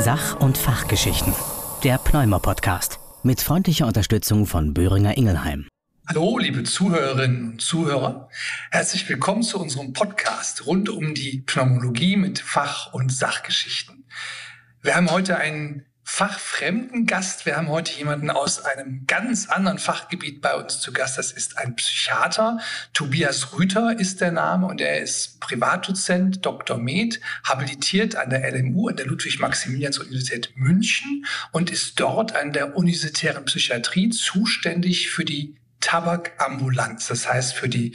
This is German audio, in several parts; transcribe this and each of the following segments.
Sach- und Fachgeschichten. Der Pneumo-Podcast. Mit freundlicher Unterstützung von Böhringer Ingelheim. Hallo, liebe Zuhörerinnen und Zuhörer. Herzlich willkommen zu unserem Podcast rund um die Pneumologie mit Fach- und Sachgeschichten. Wir haben heute einen fachfremden Gast. Wir haben heute jemanden aus einem ganz anderen Fachgebiet bei uns zu Gast. Das ist ein Psychiater. Tobias Rüther ist der Name und er ist Privatdozent, Dr. Med, habilitiert an der LMU, an der Ludwig-Maximilians-Universität München und ist dort an der universitären Psychiatrie zuständig für die Tabakambulanz. Das heißt, für die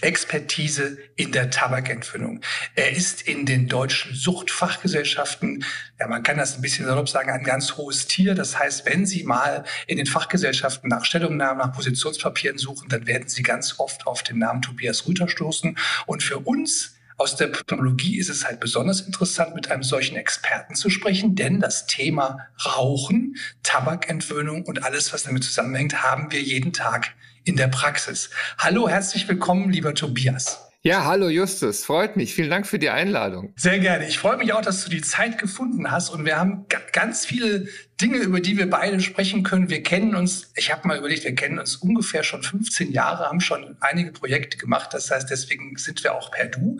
Expertise in der Tabakentwöhnung. Er ist in den deutschen Suchtfachgesellschaften, ja, man kann das ein bisschen salopp sagen, ein ganz hohes Tier. Das heißt, wenn Sie mal in den Fachgesellschaften nach Stellungnahmen, nach Positionspapieren suchen, dann werden Sie ganz oft auf den Namen Tobias Rüther stoßen. Und für uns aus der Pneumologie ist es halt besonders interessant, mit einem solchen Experten zu sprechen, denn das Thema Rauchen, Tabakentwöhnung und alles, was damit zusammenhängt, haben wir jeden Tag in der Praxis. Hallo, herzlich willkommen, lieber Tobias. Ja, hallo Justus, freut mich. Vielen Dank für die Einladung. Sehr gerne. Ich freue mich auch, dass du die Zeit gefunden hast und wir haben ganz viele Dinge, über die wir beide sprechen können. Wir kennen uns, ich habe mal überlegt, wir kennen uns ungefähr schon 15 Jahre, haben schon einige Projekte gemacht. Das heißt, deswegen sind wir auch per Du.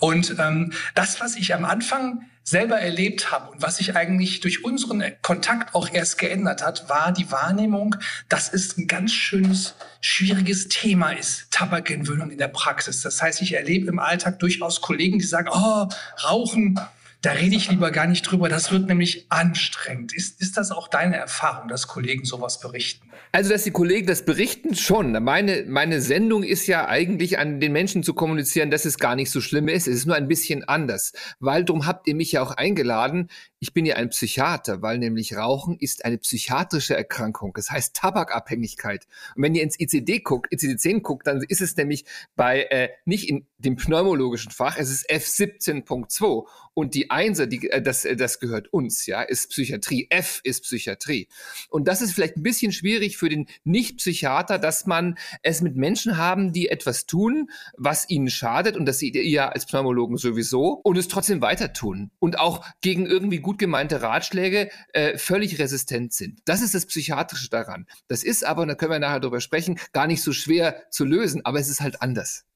Und ähm, das, was ich am Anfang selber erlebt habe und was sich eigentlich durch unseren Kontakt auch erst geändert hat, war die Wahrnehmung, dass es ein ganz schönes, schwieriges Thema ist, Tabakentwöhnung in der Praxis. Das heißt, ich erlebe im Alltag durchaus Kollegen, die sagen, oh, Rauchen, da rede ich lieber gar nicht drüber, das wird nämlich anstrengend. Ist, ist das auch deine Erfahrung, dass Kollegen sowas berichten? Also, dass die Kollegen das berichten, schon. Meine, meine Sendung ist ja eigentlich an den Menschen zu kommunizieren, dass es gar nicht so schlimm ist. Es ist nur ein bisschen anders. Weil darum habt ihr mich ja auch eingeladen. Ich bin ja ein Psychiater, weil nämlich Rauchen ist eine psychiatrische Erkrankung. Das heißt Tabakabhängigkeit. Und wenn ihr ins ICD guckt, ICD-10 guckt, dann ist es nämlich bei, äh, nicht in dem pneumologischen Fach, es ist F17.2. Und die Einser, die, äh, das, äh, das gehört uns, ja, ist Psychiatrie. F ist Psychiatrie. Und das ist vielleicht ein bisschen schwierig für den Nicht-Psychiater, dass man es mit Menschen haben, die etwas tun, was ihnen schadet. Und das seht ihr ja als Pneumologen sowieso. Und es trotzdem weiter tun. Und auch gegen irgendwie gut gemeinte Ratschläge äh, völlig resistent sind. Das ist das Psychiatrische daran. Das ist aber, und da können wir nachher drüber sprechen, gar nicht so schwer zu lösen, aber es ist halt anders.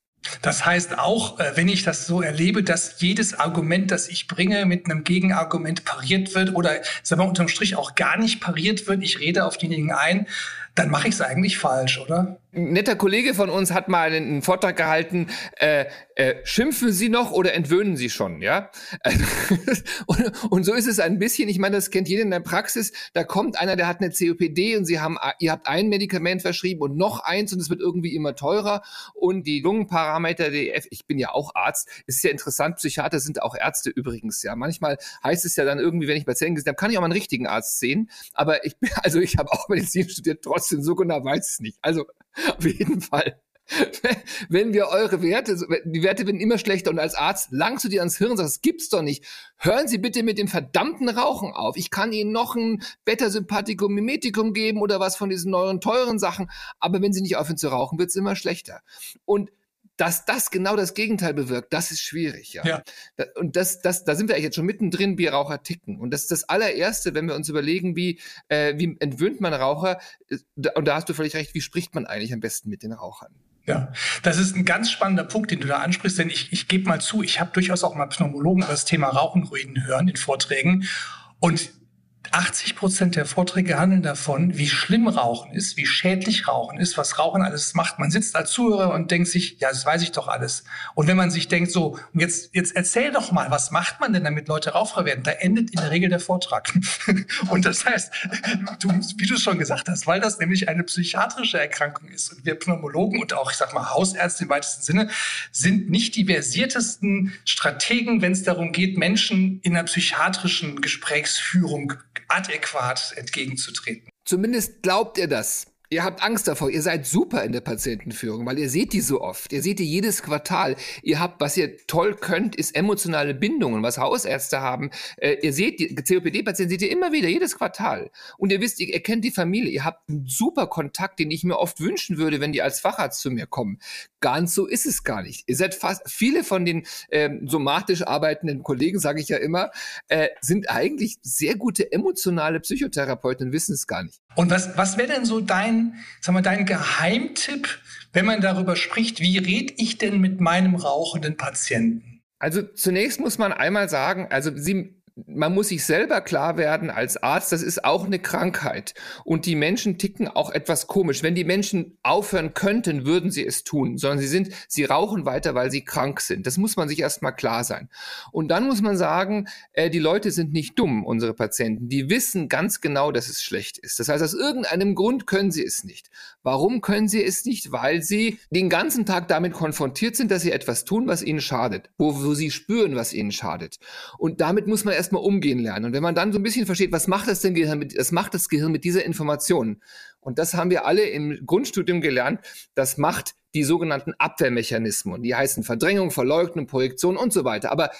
Das heißt auch, äh, wenn ich das so erlebe, dass jedes Argument, das ich bringe, mit einem Gegenargument pariert wird oder, sagen wir unterm Strich auch gar nicht pariert wird, ich rede auf diejenigen ein, dann mache ich es eigentlich falsch, oder? Ein netter Kollege von uns hat mal einen, Vortrag gehalten, äh, äh, schimpfen Sie noch oder entwöhnen Sie schon, ja? und, und, so ist es ein bisschen, ich meine, das kennt jeder in der Praxis, da kommt einer, der hat eine COPD und Sie haben, ihr habt ein Medikament verschrieben und noch eins und es wird irgendwie immer teurer und die Lungenparameter, die F, ich bin ja auch Arzt, ist ja interessant, Psychiater sind auch Ärzte übrigens, ja. Manchmal heißt es ja dann irgendwie, wenn ich Patienten gesehen habe, kann ich auch mal einen richtigen Arzt sehen, aber ich bin, also ich habe auch Medizin studiert, trotzdem so genau weiß es nicht. Also auf jeden Fall. Wenn wir eure Werte, die Werte werden immer schlechter und als Arzt langst du dir ans Hirn und sagst, das gibt's doch nicht. Hören Sie bitte mit dem verdammten Rauchen auf. Ich kann Ihnen noch ein Beta-Sympathikum, Mimetikum geben oder was von diesen neuen teuren Sachen. Aber wenn Sie nicht aufhören zu rauchen, wird's immer schlechter. Und dass das genau das Gegenteil bewirkt, das ist schwierig, ja. ja. Und das, das, da sind wir jetzt schon mittendrin, wie Raucher ticken. Und das ist das allererste, wenn wir uns überlegen, wie, äh, wie entwöhnt man Raucher, äh, und da hast du völlig recht, wie spricht man eigentlich am besten mit den Rauchern? Ja, das ist ein ganz spannender Punkt, den du da ansprichst, denn ich, ich gebe mal zu, ich habe durchaus auch mal Pneumologen über das Thema Rauchen reden hören in Vorträgen. Und 80 Prozent der Vorträge handeln davon, wie schlimm Rauchen ist, wie schädlich Rauchen ist, was Rauchen alles macht. Man sitzt als Zuhörer und denkt sich, ja, das weiß ich doch alles. Und wenn man sich denkt, so, jetzt, jetzt erzähl doch mal, was macht man denn, damit Leute Raucher werden? Da endet in der Regel der Vortrag. und das heißt, du, wie du schon gesagt hast, weil das nämlich eine psychiatrische Erkrankung ist und wir Pneumologen und auch, ich sag mal, Hausärzte im weitesten Sinne sind nicht die versiertesten Strategen, wenn es darum geht, Menschen in einer psychiatrischen Gesprächsführung adäquat entgegenzutreten. Zumindest glaubt er das. Ihr habt Angst davor. Ihr seid super in der Patientenführung, weil ihr seht die so oft. Ihr seht die jedes Quartal. Ihr habt, was ihr toll könnt, ist emotionale Bindungen, was Hausärzte haben. Äh, ihr seht die COPD-Patienten seht ihr immer wieder, jedes Quartal. Und ihr wisst, ihr, ihr kennt die Familie. Ihr habt einen super Kontakt, den ich mir oft wünschen würde, wenn die als Facharzt zu mir kommen. Ganz so ist es gar nicht. Ihr seid fast, viele von den ähm, somatisch arbeitenden Kollegen, sage ich ja immer, äh, sind eigentlich sehr gute emotionale Psychotherapeuten und wissen es gar nicht. Und was, was wäre denn so dein, sag mal, dein Geheimtipp, wenn man darüber spricht, wie rede ich denn mit meinem rauchenden Patienten? Also zunächst muss man einmal sagen, also Sie man muss sich selber klar werden als Arzt, das ist auch eine Krankheit. Und die Menschen ticken auch etwas komisch. Wenn die Menschen aufhören könnten, würden sie es tun, sondern sie sind, sie rauchen weiter, weil sie krank sind. Das muss man sich erstmal klar sein. Und dann muss man sagen, äh, die Leute sind nicht dumm, unsere Patienten. Die wissen ganz genau, dass es schlecht ist. Das heißt, aus irgendeinem Grund können sie es nicht. Warum können sie es nicht? Weil sie den ganzen Tag damit konfrontiert sind, dass sie etwas tun, was ihnen schadet, wo, wo sie spüren, was ihnen schadet. Und damit muss man erst erstmal umgehen lernen. Und wenn man dann so ein bisschen versteht, was macht das denn Gehirn mit, was macht das Gehirn mit dieser Information? Und das haben wir alle im Grundstudium gelernt. Das macht die sogenannten Abwehrmechanismen. Die heißen Verdrängung, Verleugnung, Projektion und so weiter. Aber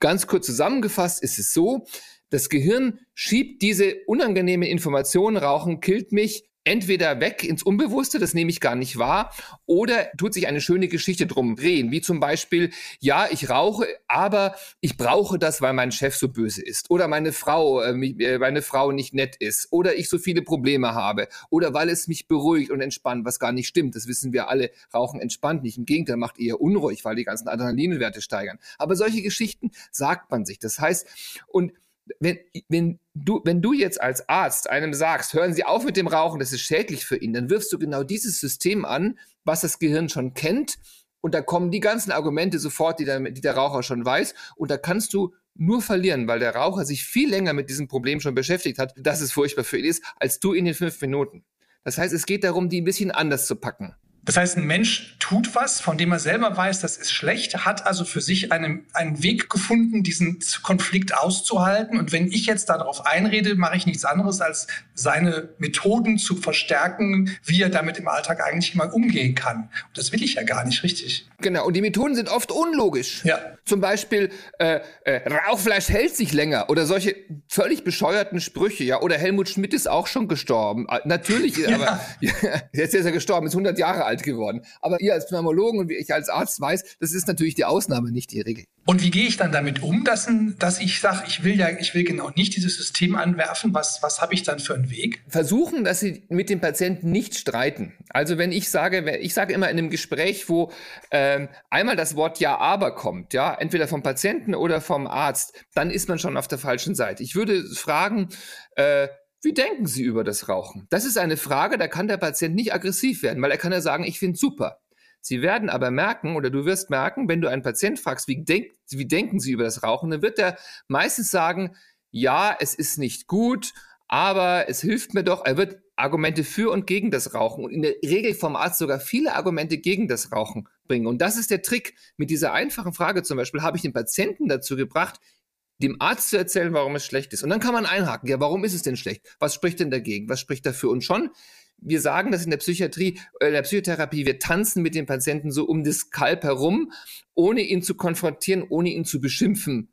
ganz kurz zusammengefasst ist es so, das Gehirn schiebt diese unangenehme Information, Rauchen killt mich, entweder weg ins Unbewusste, das nehme ich gar nicht wahr, oder tut sich eine schöne Geschichte drum drehen, wie zum Beispiel, ja, ich rauche, aber ich brauche das, weil mein Chef so böse ist, oder meine Frau, äh, äh, meine Frau nicht nett ist, oder ich so viele Probleme habe, oder weil es mich beruhigt und entspannt, was gar nicht stimmt. Das wissen wir alle. Rauchen entspannt nicht. Im Gegenteil, macht eher unruhig, weil die ganzen Adrenalinwerte steigern. Aber solche Geschichten sagt man sich. Das heißt, und wenn, wenn, du, wenn du jetzt als Arzt einem sagst, hören Sie auf mit dem Rauchen, das ist schädlich für ihn, dann wirfst du genau dieses System an, was das Gehirn schon kennt. Und da kommen die ganzen Argumente sofort, die der, die der Raucher schon weiß. Und da kannst du nur verlieren, weil der Raucher sich viel länger mit diesem Problem schon beschäftigt hat, dass es furchtbar für ihn ist, als du in den fünf Minuten. Das heißt, es geht darum, die ein bisschen anders zu packen. Das heißt, ein Mensch tut was, von dem er selber weiß, das ist schlecht, hat also für sich einen, einen Weg gefunden, diesen Konflikt auszuhalten. Und wenn ich jetzt darauf einrede, mache ich nichts anderes, als seine Methoden zu verstärken, wie er damit im Alltag eigentlich mal umgehen kann. Und das will ich ja gar nicht richtig. Genau, und die Methoden sind oft unlogisch. Ja. Zum Beispiel, äh, äh, Rauchfleisch hält sich länger oder solche völlig bescheuerten Sprüche, ja. Oder Helmut Schmidt ist auch schon gestorben. Äh, natürlich, ja. aber ja, jetzt ist er gestorben, ist 100 Jahre alt geworden. Aber ihr als Pneumologen und wie ich als Arzt weiß, das ist natürlich die Ausnahme, nicht die Regel. Und wie gehe ich dann damit um, dass, dass ich sage, ich will ja, ich will genau nicht dieses System anwerfen. Was, was habe ich dann für einen Weg? Versuchen, dass Sie mit dem Patienten nicht streiten. Also wenn ich sage, ich sage immer in einem Gespräch, wo ähm, einmal das Wort Ja, aber kommt, ja, entweder vom Patienten oder vom Arzt, dann ist man schon auf der falschen Seite. Ich würde fragen, äh, wie denken Sie über das Rauchen? Das ist eine Frage, da kann der Patient nicht aggressiv werden, weil er kann ja sagen, ich finde super. Sie werden aber merken oder du wirst merken, wenn du einen Patient fragst, wie, denk, wie denken sie über das Rauchen, dann wird er meistens sagen, ja, es ist nicht gut, aber es hilft mir doch. Er wird Argumente für und gegen das Rauchen und in der Regel vom Arzt sogar viele Argumente gegen das Rauchen bringen. Und das ist der Trick. Mit dieser einfachen Frage zum Beispiel habe ich den Patienten dazu gebracht, dem Arzt zu erzählen, warum es schlecht ist. Und dann kann man einhaken, ja, warum ist es denn schlecht? Was spricht denn dagegen? Was spricht dafür? Und schon wir sagen das in der Psychiatrie, äh, in der Psychotherapie, wir tanzen mit dem Patienten so um das Kalb herum, ohne ihn zu konfrontieren, ohne ihn zu beschimpfen.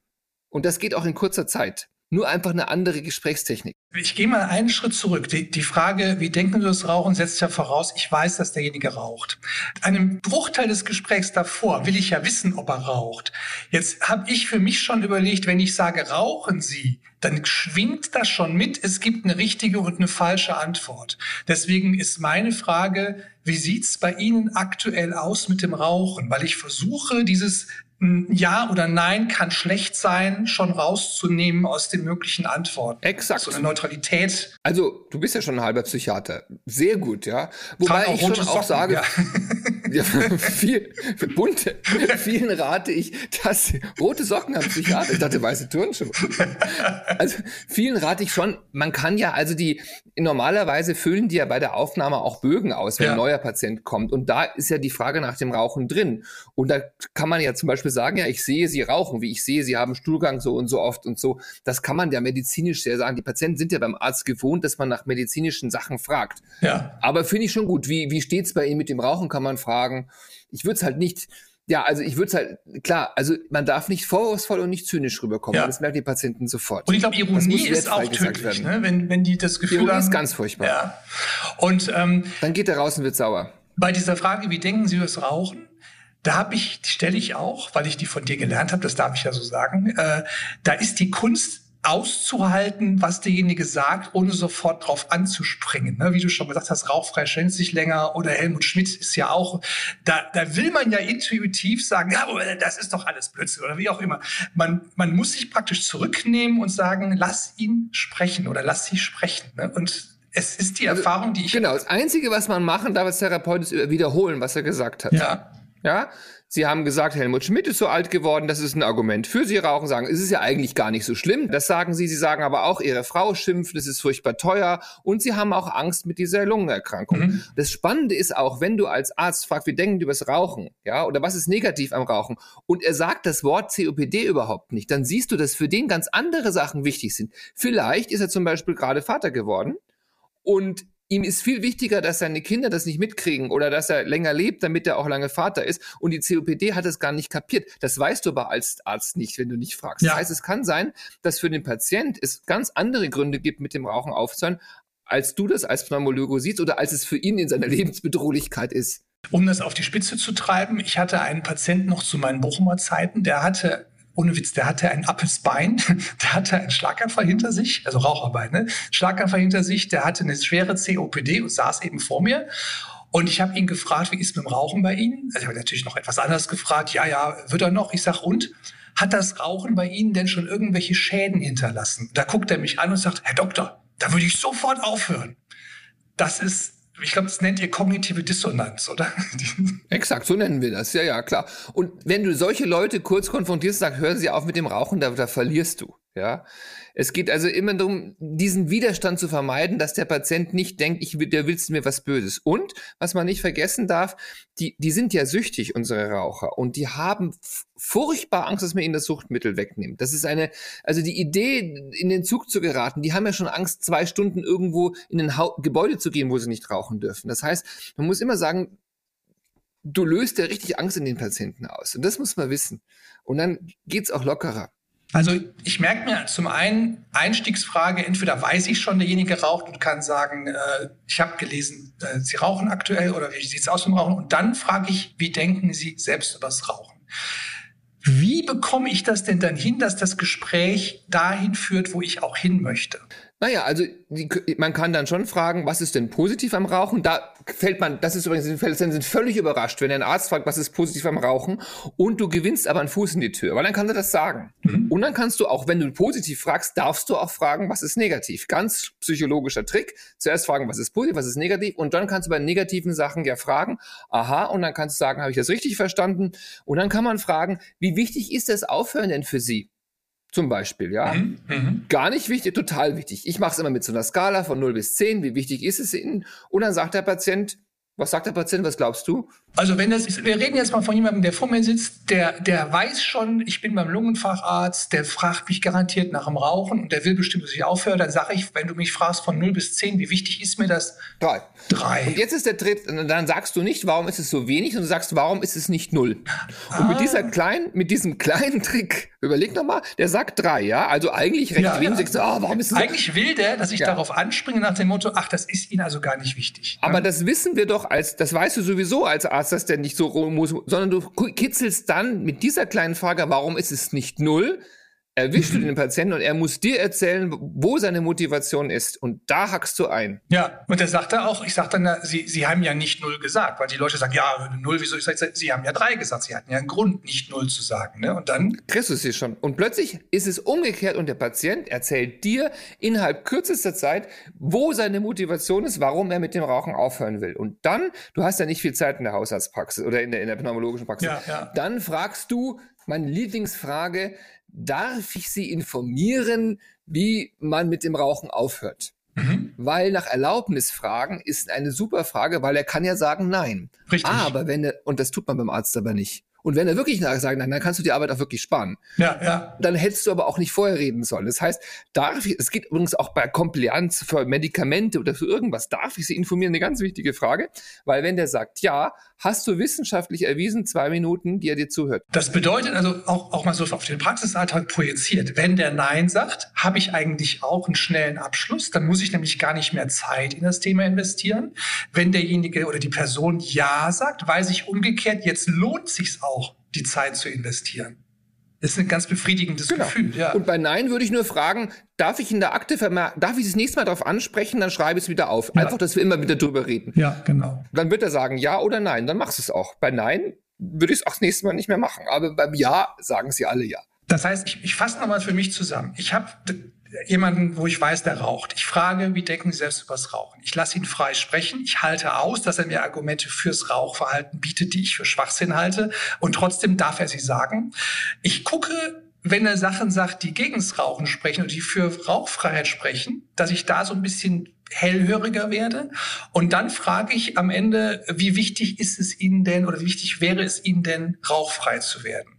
Und das geht auch in kurzer Zeit. Nur einfach eine andere Gesprächstechnik. Ich gehe mal einen Schritt zurück. Die, die Frage, wie denken Sie das Rauchen, setzt ja voraus, ich weiß, dass derjenige raucht. Einem Bruchteil des Gesprächs davor will ich ja wissen, ob er raucht. Jetzt habe ich für mich schon überlegt, wenn ich sage, rauchen Sie, dann schwingt das schon mit. Es gibt eine richtige und eine falsche Antwort. Deswegen ist meine Frage, wie sieht's bei Ihnen aktuell aus mit dem Rauchen? Weil ich versuche, dieses ja oder Nein kann schlecht sein, schon rauszunehmen aus den möglichen Antworten. Exakt. So eine Neutralität. Also, du bist ja schon ein halber Psychiater. Sehr gut, ja. Wobei ich schon auch Socken, sage, ja. Ja, viel, bunte. Vielen rate ich, dass rote Socken am Psychiater. Ich dachte, weiße Turnschuhe. Also vielen rate ich schon. Man kann ja, also die normalerweise füllen die ja bei der Aufnahme auch Bögen aus, wenn ja. ein neuer Patient kommt. Und da ist ja die Frage nach dem Rauchen drin. Und da kann man ja zum Beispiel sagen, ja, ich sehe sie rauchen, wie ich sehe, sie haben Stuhlgang so und so oft und so. Das kann man ja medizinisch sehr sagen. Die Patienten sind ja beim Arzt gewohnt, dass man nach medizinischen Sachen fragt. Ja. Aber finde ich schon gut. Wie, wie steht's bei Ihnen mit dem Rauchen, kann man fragen. Ich würde es halt nicht, ja, also ich würde es halt, klar, also man darf nicht vorwurfsvoll und nicht zynisch rüberkommen. Ja. Das merken die Patienten sofort. Und ich glaube, Ironie ist auch tödlich, ne? wenn, wenn die das Gefühl Ironie haben. ist ganz furchtbar. Ja. Und, ähm, Dann geht er raus und wird sauer. Bei dieser Frage, wie denken Sie über das Rauchen? Da habe ich, die stelle ich auch, weil ich die von dir gelernt habe, das darf ich ja so sagen, äh, da ist die Kunst auszuhalten, was derjenige sagt, ohne sofort drauf anzuspringen. Ne? Wie du schon gesagt hast, rauchfrei schenkt sich länger oder Helmut Schmidt ist ja auch, da, da will man ja intuitiv sagen, ja, das ist doch alles Blödsinn oder wie auch immer. Man, man muss sich praktisch zurücknehmen und sagen, lass ihn sprechen oder lass sie sprechen. Ne? Und es ist die also, Erfahrung, die ich. Genau, das Einzige, was man machen darf als Therapeut, ist wiederholen, was er gesagt hat. Ja. Ja, Sie haben gesagt, Helmut Schmidt ist so alt geworden, das ist ein Argument für Sie rauchen, sagen, es ist ja eigentlich gar nicht so schlimm. Das sagen Sie. Sie sagen aber auch, Ihre Frau schimpft, es ist furchtbar teuer und Sie haben auch Angst mit dieser Lungenerkrankung. Mhm. Das Spannende ist auch, wenn du als Arzt fragst, wie denken die über das Rauchen, ja, oder was ist negativ am Rauchen und er sagt das Wort COPD überhaupt nicht, dann siehst du, dass für den ganz andere Sachen wichtig sind. Vielleicht ist er zum Beispiel gerade Vater geworden und ihm ist viel wichtiger, dass seine Kinder das nicht mitkriegen oder dass er länger lebt, damit er auch lange Vater ist. Und die COPD hat es gar nicht kapiert. Das weißt du aber als Arzt nicht, wenn du nicht fragst. Ja. Das heißt, es kann sein, dass für den Patient es ganz andere Gründe gibt, mit dem Rauchen aufzuhören, als du das als Pneumologe siehst oder als es für ihn in seiner Lebensbedrohlichkeit ist. Um das auf die Spitze zu treiben, ich hatte einen Patienten noch zu meinen Bochumer Zeiten, der hatte ohne Witz, der hatte ein Apples Bein, der hatte einen Schlaganfall hinter sich, also Raucherbein, ne? Schlaganfall hinter sich, der hatte eine schwere COPD und saß eben vor mir. Und ich habe ihn gefragt, wie ist mit dem Rauchen bei Ihnen? Also ich habe natürlich noch etwas anderes gefragt. Ja, ja, wird er noch? Ich sag und? Hat das Rauchen bei Ihnen denn schon irgendwelche Schäden hinterlassen? Da guckt er mich an und sagt, Herr Doktor, da würde ich sofort aufhören. Das ist ich glaube, das nennt ihr kognitive Dissonanz, oder? Exakt, so nennen wir das. Ja, ja, klar. Und wenn du solche Leute kurz konfrontierst, sagst, hören sie auf mit dem Rauchen, da, da verlierst du. Ja. Es geht also immer darum, diesen Widerstand zu vermeiden, dass der Patient nicht denkt, ich, der willst mir was Böses. Und, was man nicht vergessen darf, die, die sind ja süchtig, unsere Raucher. Und die haben furchtbar Angst, dass man ihnen das Suchtmittel wegnimmt. Das ist eine, also die Idee, in den Zug zu geraten, die haben ja schon Angst, zwei Stunden irgendwo in ein ha Gebäude zu gehen, wo sie nicht rauchen dürfen. Das heißt, man muss immer sagen, du löst ja richtig Angst in den Patienten aus. Und das muss man wissen. Und dann geht's auch lockerer. Also ich merke mir zum einen Einstiegsfrage, entweder weiß ich schon, derjenige raucht und kann sagen, äh, ich habe gelesen, äh, Sie rauchen aktuell oder wie sieht es aus mit dem Rauchen? Und dann frage ich, wie denken Sie selbst über das Rauchen? Wie bekomme ich das denn dann hin, dass das Gespräch dahin führt, wo ich auch hin möchte? Naja, also die, man kann dann schon fragen, was ist denn positiv am Rauchen? Da fällt man, das ist übrigens, die Fälle sind völlig überrascht, wenn ein Arzt fragt, was ist positiv am Rauchen und du gewinnst aber einen Fuß in die Tür, weil dann kann er das sagen. Mhm. Und dann kannst du auch, wenn du positiv fragst, darfst du auch fragen, was ist negativ. Ganz psychologischer Trick. Zuerst fragen, was ist positiv, was ist negativ und dann kannst du bei negativen Sachen ja fragen, aha, und dann kannst du sagen, habe ich das richtig verstanden? Und dann kann man fragen, wie wichtig ist das Aufhören denn für Sie? Zum Beispiel, ja. Mhm, mhm. Gar nicht wichtig, total wichtig. Ich mache es immer mit so einer Skala von 0 bis 10. Wie wichtig ist es Ihnen? Und dann sagt der Patient, was sagt der Patient? Was glaubst du? Also wenn das ist, wir reden jetzt mal von jemandem, der vor mir sitzt, der, der weiß schon, ich bin beim Lungenfacharzt, der fragt mich garantiert nach dem Rauchen und der will bestimmt, dass ich aufhöre, dann sage ich, wenn du mich fragst von 0 bis 10, wie wichtig ist mir das? Drei. Drei. Und jetzt ist der Tritt, dann sagst du nicht, warum ist es so wenig, sondern du sagst, warum ist es nicht null? Ah. Und mit dieser kleinen, mit diesem kleinen Trick, überleg nochmal, der sagt drei, ja? Also eigentlich recht ja, wenig, ja. oh, warum ist es Eigentlich so? will der, dass ich ja. darauf anspringe nach dem Motto, ach, das ist Ihnen also gar nicht wichtig. Aber ja? das wissen wir doch als, das weißt du sowieso als Arzt, dass der nicht so muss, sondern du kitzelst dann mit dieser kleinen Frage, warum ist es nicht null, erwischst du den Patienten und er muss dir erzählen, wo seine Motivation ist. Und da hackst du ein. Ja, und er sagte auch, ich sagte dann, Sie, Sie haben ja nicht null gesagt, weil die Leute sagen, ja, null, wieso? Ich sage, Sie haben ja drei gesagt, Sie hatten ja einen Grund, nicht null zu sagen. Ne? Und dann kriegst du sie schon. Und plötzlich ist es umgekehrt und der Patient erzählt dir innerhalb kürzester Zeit, wo seine Motivation ist, warum er mit dem Rauchen aufhören will. Und dann, du hast ja nicht viel Zeit in der Haushaltspraxis oder in der, in der pneumologischen Praxis. Ja, ja. Dann fragst du, meine Lieblingsfrage, darf ich Sie informieren, wie man mit dem Rauchen aufhört? Mhm. Weil nach Erlaubnis fragen ist eine super Frage, weil er kann ja sagen nein. Richtig. Aber wenn er, und das tut man beim Arzt aber nicht. Und wenn er wirklich sagt, nein, dann kannst du die Arbeit auch wirklich sparen. Ja, ja. Dann hättest du aber auch nicht vorher reden sollen. Das heißt, darf ich, es geht übrigens auch bei Compliance für Medikamente oder für irgendwas, darf ich sie informieren? Eine ganz wichtige Frage. Weil wenn der sagt, ja, hast du wissenschaftlich erwiesen, zwei Minuten, die er dir zuhört. Das bedeutet also auch, auch mal so auf den Praxisalltag projiziert. Wenn der Nein sagt, habe ich eigentlich auch einen schnellen Abschluss. Dann muss ich nämlich gar nicht mehr Zeit in das Thema investieren. Wenn derjenige oder die Person Ja sagt, weiß ich umgekehrt, jetzt lohnt sich's auch auch die Zeit zu investieren. Das ist ein ganz befriedigendes genau. Gefühl. Ja. Und bei Nein würde ich nur fragen, darf ich in der Akte vermerken, darf ich das nächste Mal darauf ansprechen, dann schreibe ich es wieder auf. Ja. Einfach, dass wir immer wieder drüber reden. Ja, genau. Dann wird er sagen Ja oder Nein, dann machst du es auch. Bei Nein würde ich es auch das nächste Mal nicht mehr machen. Aber beim Ja sagen sie alle Ja. Das heißt, ich, ich fasse nochmal für mich zusammen. Ich habe jemanden, wo ich weiß, der raucht. Ich frage, wie denken Sie selbst über das Rauchen? Ich lasse ihn frei sprechen. Ich halte aus, dass er mir Argumente fürs Rauchverhalten bietet, die ich für Schwachsinn halte. Und trotzdem darf er sie sagen. Ich gucke, wenn er Sachen sagt, die gegens Rauchen sprechen und die für Rauchfreiheit sprechen, dass ich da so ein bisschen hellhöriger werde. Und dann frage ich am Ende, wie wichtig ist es Ihnen denn oder wie wichtig wäre es Ihnen denn, rauchfrei zu werden?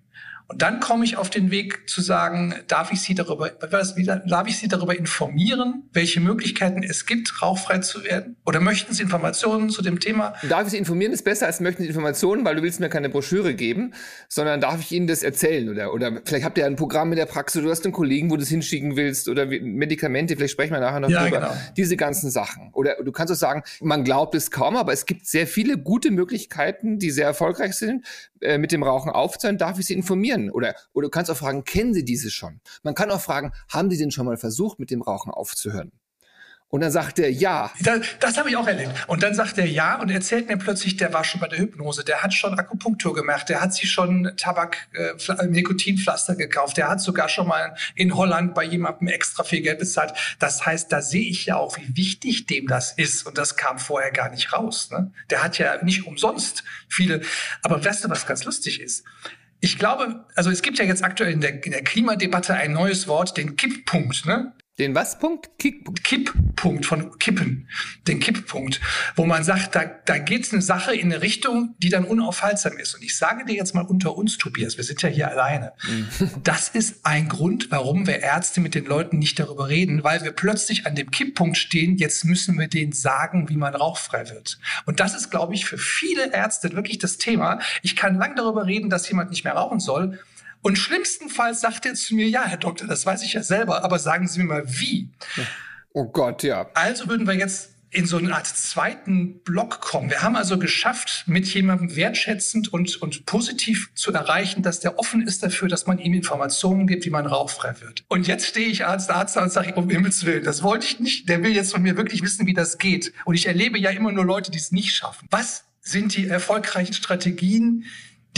Und dann komme ich auf den Weg zu sagen, darf ich Sie darüber, darf ich Sie darüber informieren, welche Möglichkeiten es gibt, rauchfrei zu werden? Oder möchten Sie Informationen zu dem Thema? Darf ich Sie informieren, ist besser als möchten Sie Informationen, weil du willst mir keine Broschüre geben, sondern darf ich Ihnen das erzählen? Oder, oder vielleicht habt ihr ein Programm in der Praxis, du hast einen Kollegen, wo du es hinschicken willst, oder Medikamente, vielleicht sprechen wir nachher noch ja, drüber. Genau. Diese ganzen Sachen. Oder du kannst auch sagen, man glaubt es kaum, aber es gibt sehr viele gute Möglichkeiten, die sehr erfolgreich sind, äh, mit dem Rauchen aufzuhören, darf ich Sie informieren? Kennen? Oder, oder du kannst auch fragen, kennen Sie diese schon? Man kann auch fragen, haben Sie denn schon mal versucht, mit dem Rauchen aufzuhören? Und dann sagt er ja. Das, das habe ich auch erlebt. Und dann sagt er ja und erzählt mir plötzlich, der war schon bei der Hypnose, der hat schon Akupunktur gemacht, der hat sich schon Tabak, äh, Nikotinpflaster gekauft, der hat sogar schon mal in Holland bei jemandem extra viel Geld bezahlt. Das heißt, da sehe ich ja auch, wie wichtig dem das ist. Und das kam vorher gar nicht raus. Ne? Der hat ja nicht umsonst viele. Aber weißt du, was ganz lustig ist? Ich glaube, also es gibt ja jetzt aktuell in der, in der Klimadebatte ein neues Wort, den Kipppunkt. Ne? Den was Punkt? Kipppunkt. Kipppunkt von Kippen. Den Kipppunkt, wo man sagt, da, da geht eine Sache in eine Richtung, die dann unaufhaltsam ist. Und ich sage dir jetzt mal unter uns, Tobias, wir sind ja hier alleine. Mhm. Das ist ein Grund, warum wir Ärzte mit den Leuten nicht darüber reden, weil wir plötzlich an dem Kipppunkt stehen, jetzt müssen wir denen sagen, wie man rauchfrei wird. Und das ist, glaube ich, für viele Ärzte wirklich das Thema. Ich kann lang darüber reden, dass jemand nicht mehr rauchen soll. Und schlimmstenfalls sagt er zu mir, ja, Herr Doktor, das weiß ich ja selber, aber sagen Sie mir mal, wie? Oh Gott, ja. Also würden wir jetzt in so eine Art zweiten Block kommen. Wir haben also geschafft, mit jemandem wertschätzend und, und positiv zu erreichen, dass der offen ist dafür, dass man ihm Informationen gibt, wie man rauchfrei wird. Und jetzt stehe ich als Arzt da und sage, um Himmels Willen, das wollte ich nicht. Der will jetzt von mir wirklich wissen, wie das geht. Und ich erlebe ja immer nur Leute, die es nicht schaffen. Was sind die erfolgreichen Strategien,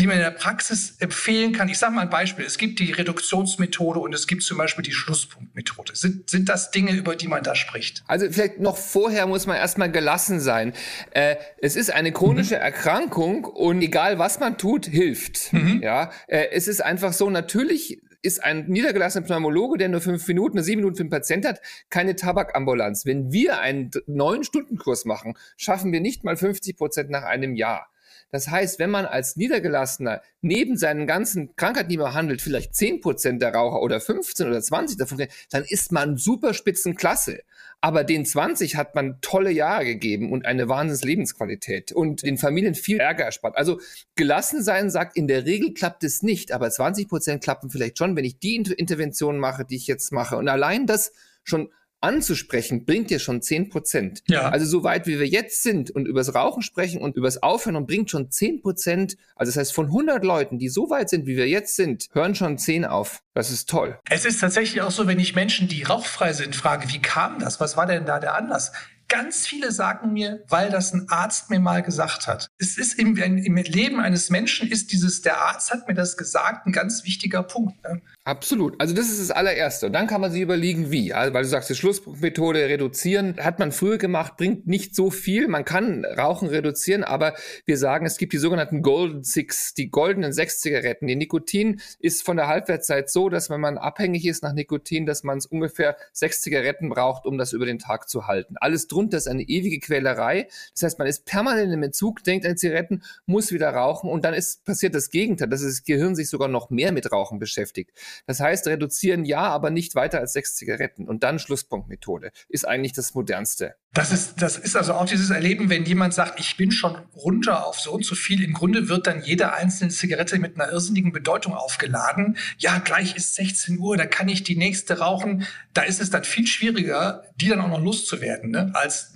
die man in der Praxis empfehlen kann. Ich sage mal ein Beispiel. Es gibt die Reduktionsmethode und es gibt zum Beispiel die Schlusspunktmethode. Sind, sind das Dinge, über die man da spricht? Also vielleicht noch vorher muss man erstmal gelassen sein. Äh, es ist eine chronische mhm. Erkrankung und egal was man tut, hilft. Mhm. Ja, äh, es ist einfach so, natürlich ist ein niedergelassener Pneumologe, der nur fünf Minuten, oder sieben Minuten für den Patient hat, keine Tabakambulanz. Wenn wir einen neun Stunden Kurs machen, schaffen wir nicht mal 50 Prozent nach einem Jahr. Das heißt, wenn man als Niedergelassener neben seinen ganzen Krankheiten, die man handelt, vielleicht 10% der Raucher oder 15 oder 20 davon, dann ist man super Spitzenklasse. Aber den 20 hat man tolle Jahre gegeben und eine wahnsinns Lebensqualität und den Familien viel Ärger erspart. Also gelassen sein sagt, in der Regel klappt es nicht, aber 20 Prozent klappen vielleicht schon, wenn ich die Interventionen mache, die ich jetzt mache. Und allein das schon anzusprechen, bringt dir schon zehn Prozent. Ja. Also so weit, wie wir jetzt sind und übers Rauchen sprechen und übers Aufhören und bringt schon zehn Prozent, also das heißt von 100 Leuten, die so weit sind, wie wir jetzt sind, hören schon zehn auf. Das ist toll. Es ist tatsächlich auch so, wenn ich Menschen, die rauchfrei sind, frage, wie kam das? Was war denn da der Anlass? Ganz viele sagen mir, weil das ein Arzt mir mal gesagt hat. Es ist im, im Leben eines Menschen ist dieses, der Arzt hat mir das gesagt, ein ganz wichtiger Punkt. Ne? Absolut. Also das ist das allererste. Und dann kann man sich überlegen, wie. Also, weil du sagst, die Schlussmethode reduzieren hat man früher gemacht, bringt nicht so viel. Man kann Rauchen reduzieren, aber wir sagen, es gibt die sogenannten Golden Six, die goldenen sechs Zigaretten. Die Nikotin ist von der Halbwertszeit so, dass wenn man abhängig ist nach Nikotin, dass man es ungefähr sechs Zigaretten braucht, um das über den Tag zu halten. Alles drunter ist eine ewige Quälerei. Das heißt, man ist permanent im Entzug, denkt an Zigaretten, muss wieder rauchen und dann ist passiert das Gegenteil, dass das Gehirn sich sogar noch mehr mit Rauchen beschäftigt. Das heißt, reduzieren ja, aber nicht weiter als sechs Zigaretten. Und dann Schlusspunktmethode ist eigentlich das modernste. Das ist, das ist also auch dieses Erleben, wenn jemand sagt, ich bin schon runter auf so und so viel. Im Grunde wird dann jede einzelne Zigarette mit einer irrsinnigen Bedeutung aufgeladen. Ja, gleich ist 16 Uhr, da kann ich die nächste rauchen. Da ist es dann viel schwieriger, die dann auch noch loszuwerden, ne? als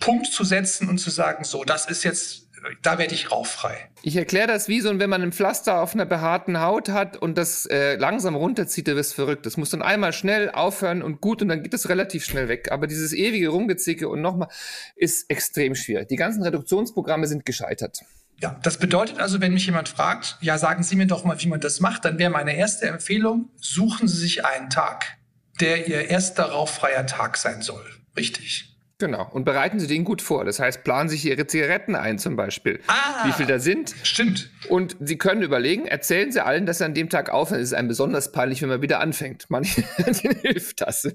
Punkt zu setzen und zu sagen, so, das ist jetzt da werde ich rauchfrei. Ich erkläre das wie so, wenn man ein Pflaster auf einer behaarten Haut hat und das äh, langsam runterzieht, du wirst verrückt. Das muss dann einmal schnell aufhören und gut und dann geht es relativ schnell weg. Aber dieses ewige Rumgezicke und nochmal ist extrem schwierig. Die ganzen Reduktionsprogramme sind gescheitert. Ja, das bedeutet also, wenn mich jemand fragt, ja, sagen Sie mir doch mal, wie man das macht, dann wäre meine erste Empfehlung, suchen Sie sich einen Tag, der Ihr erster rauchfreier Tag sein soll. Richtig. Genau. Und bereiten Sie den gut vor. Das heißt, planen sich Ihre Zigaretten ein zum Beispiel. Ah, wie viel da sind. Stimmt. Und Sie können überlegen, erzählen Sie allen, dass Sie an dem Tag aufhören. Es ist einem besonders peinlich, wenn man wieder anfängt. Manchen hilft das.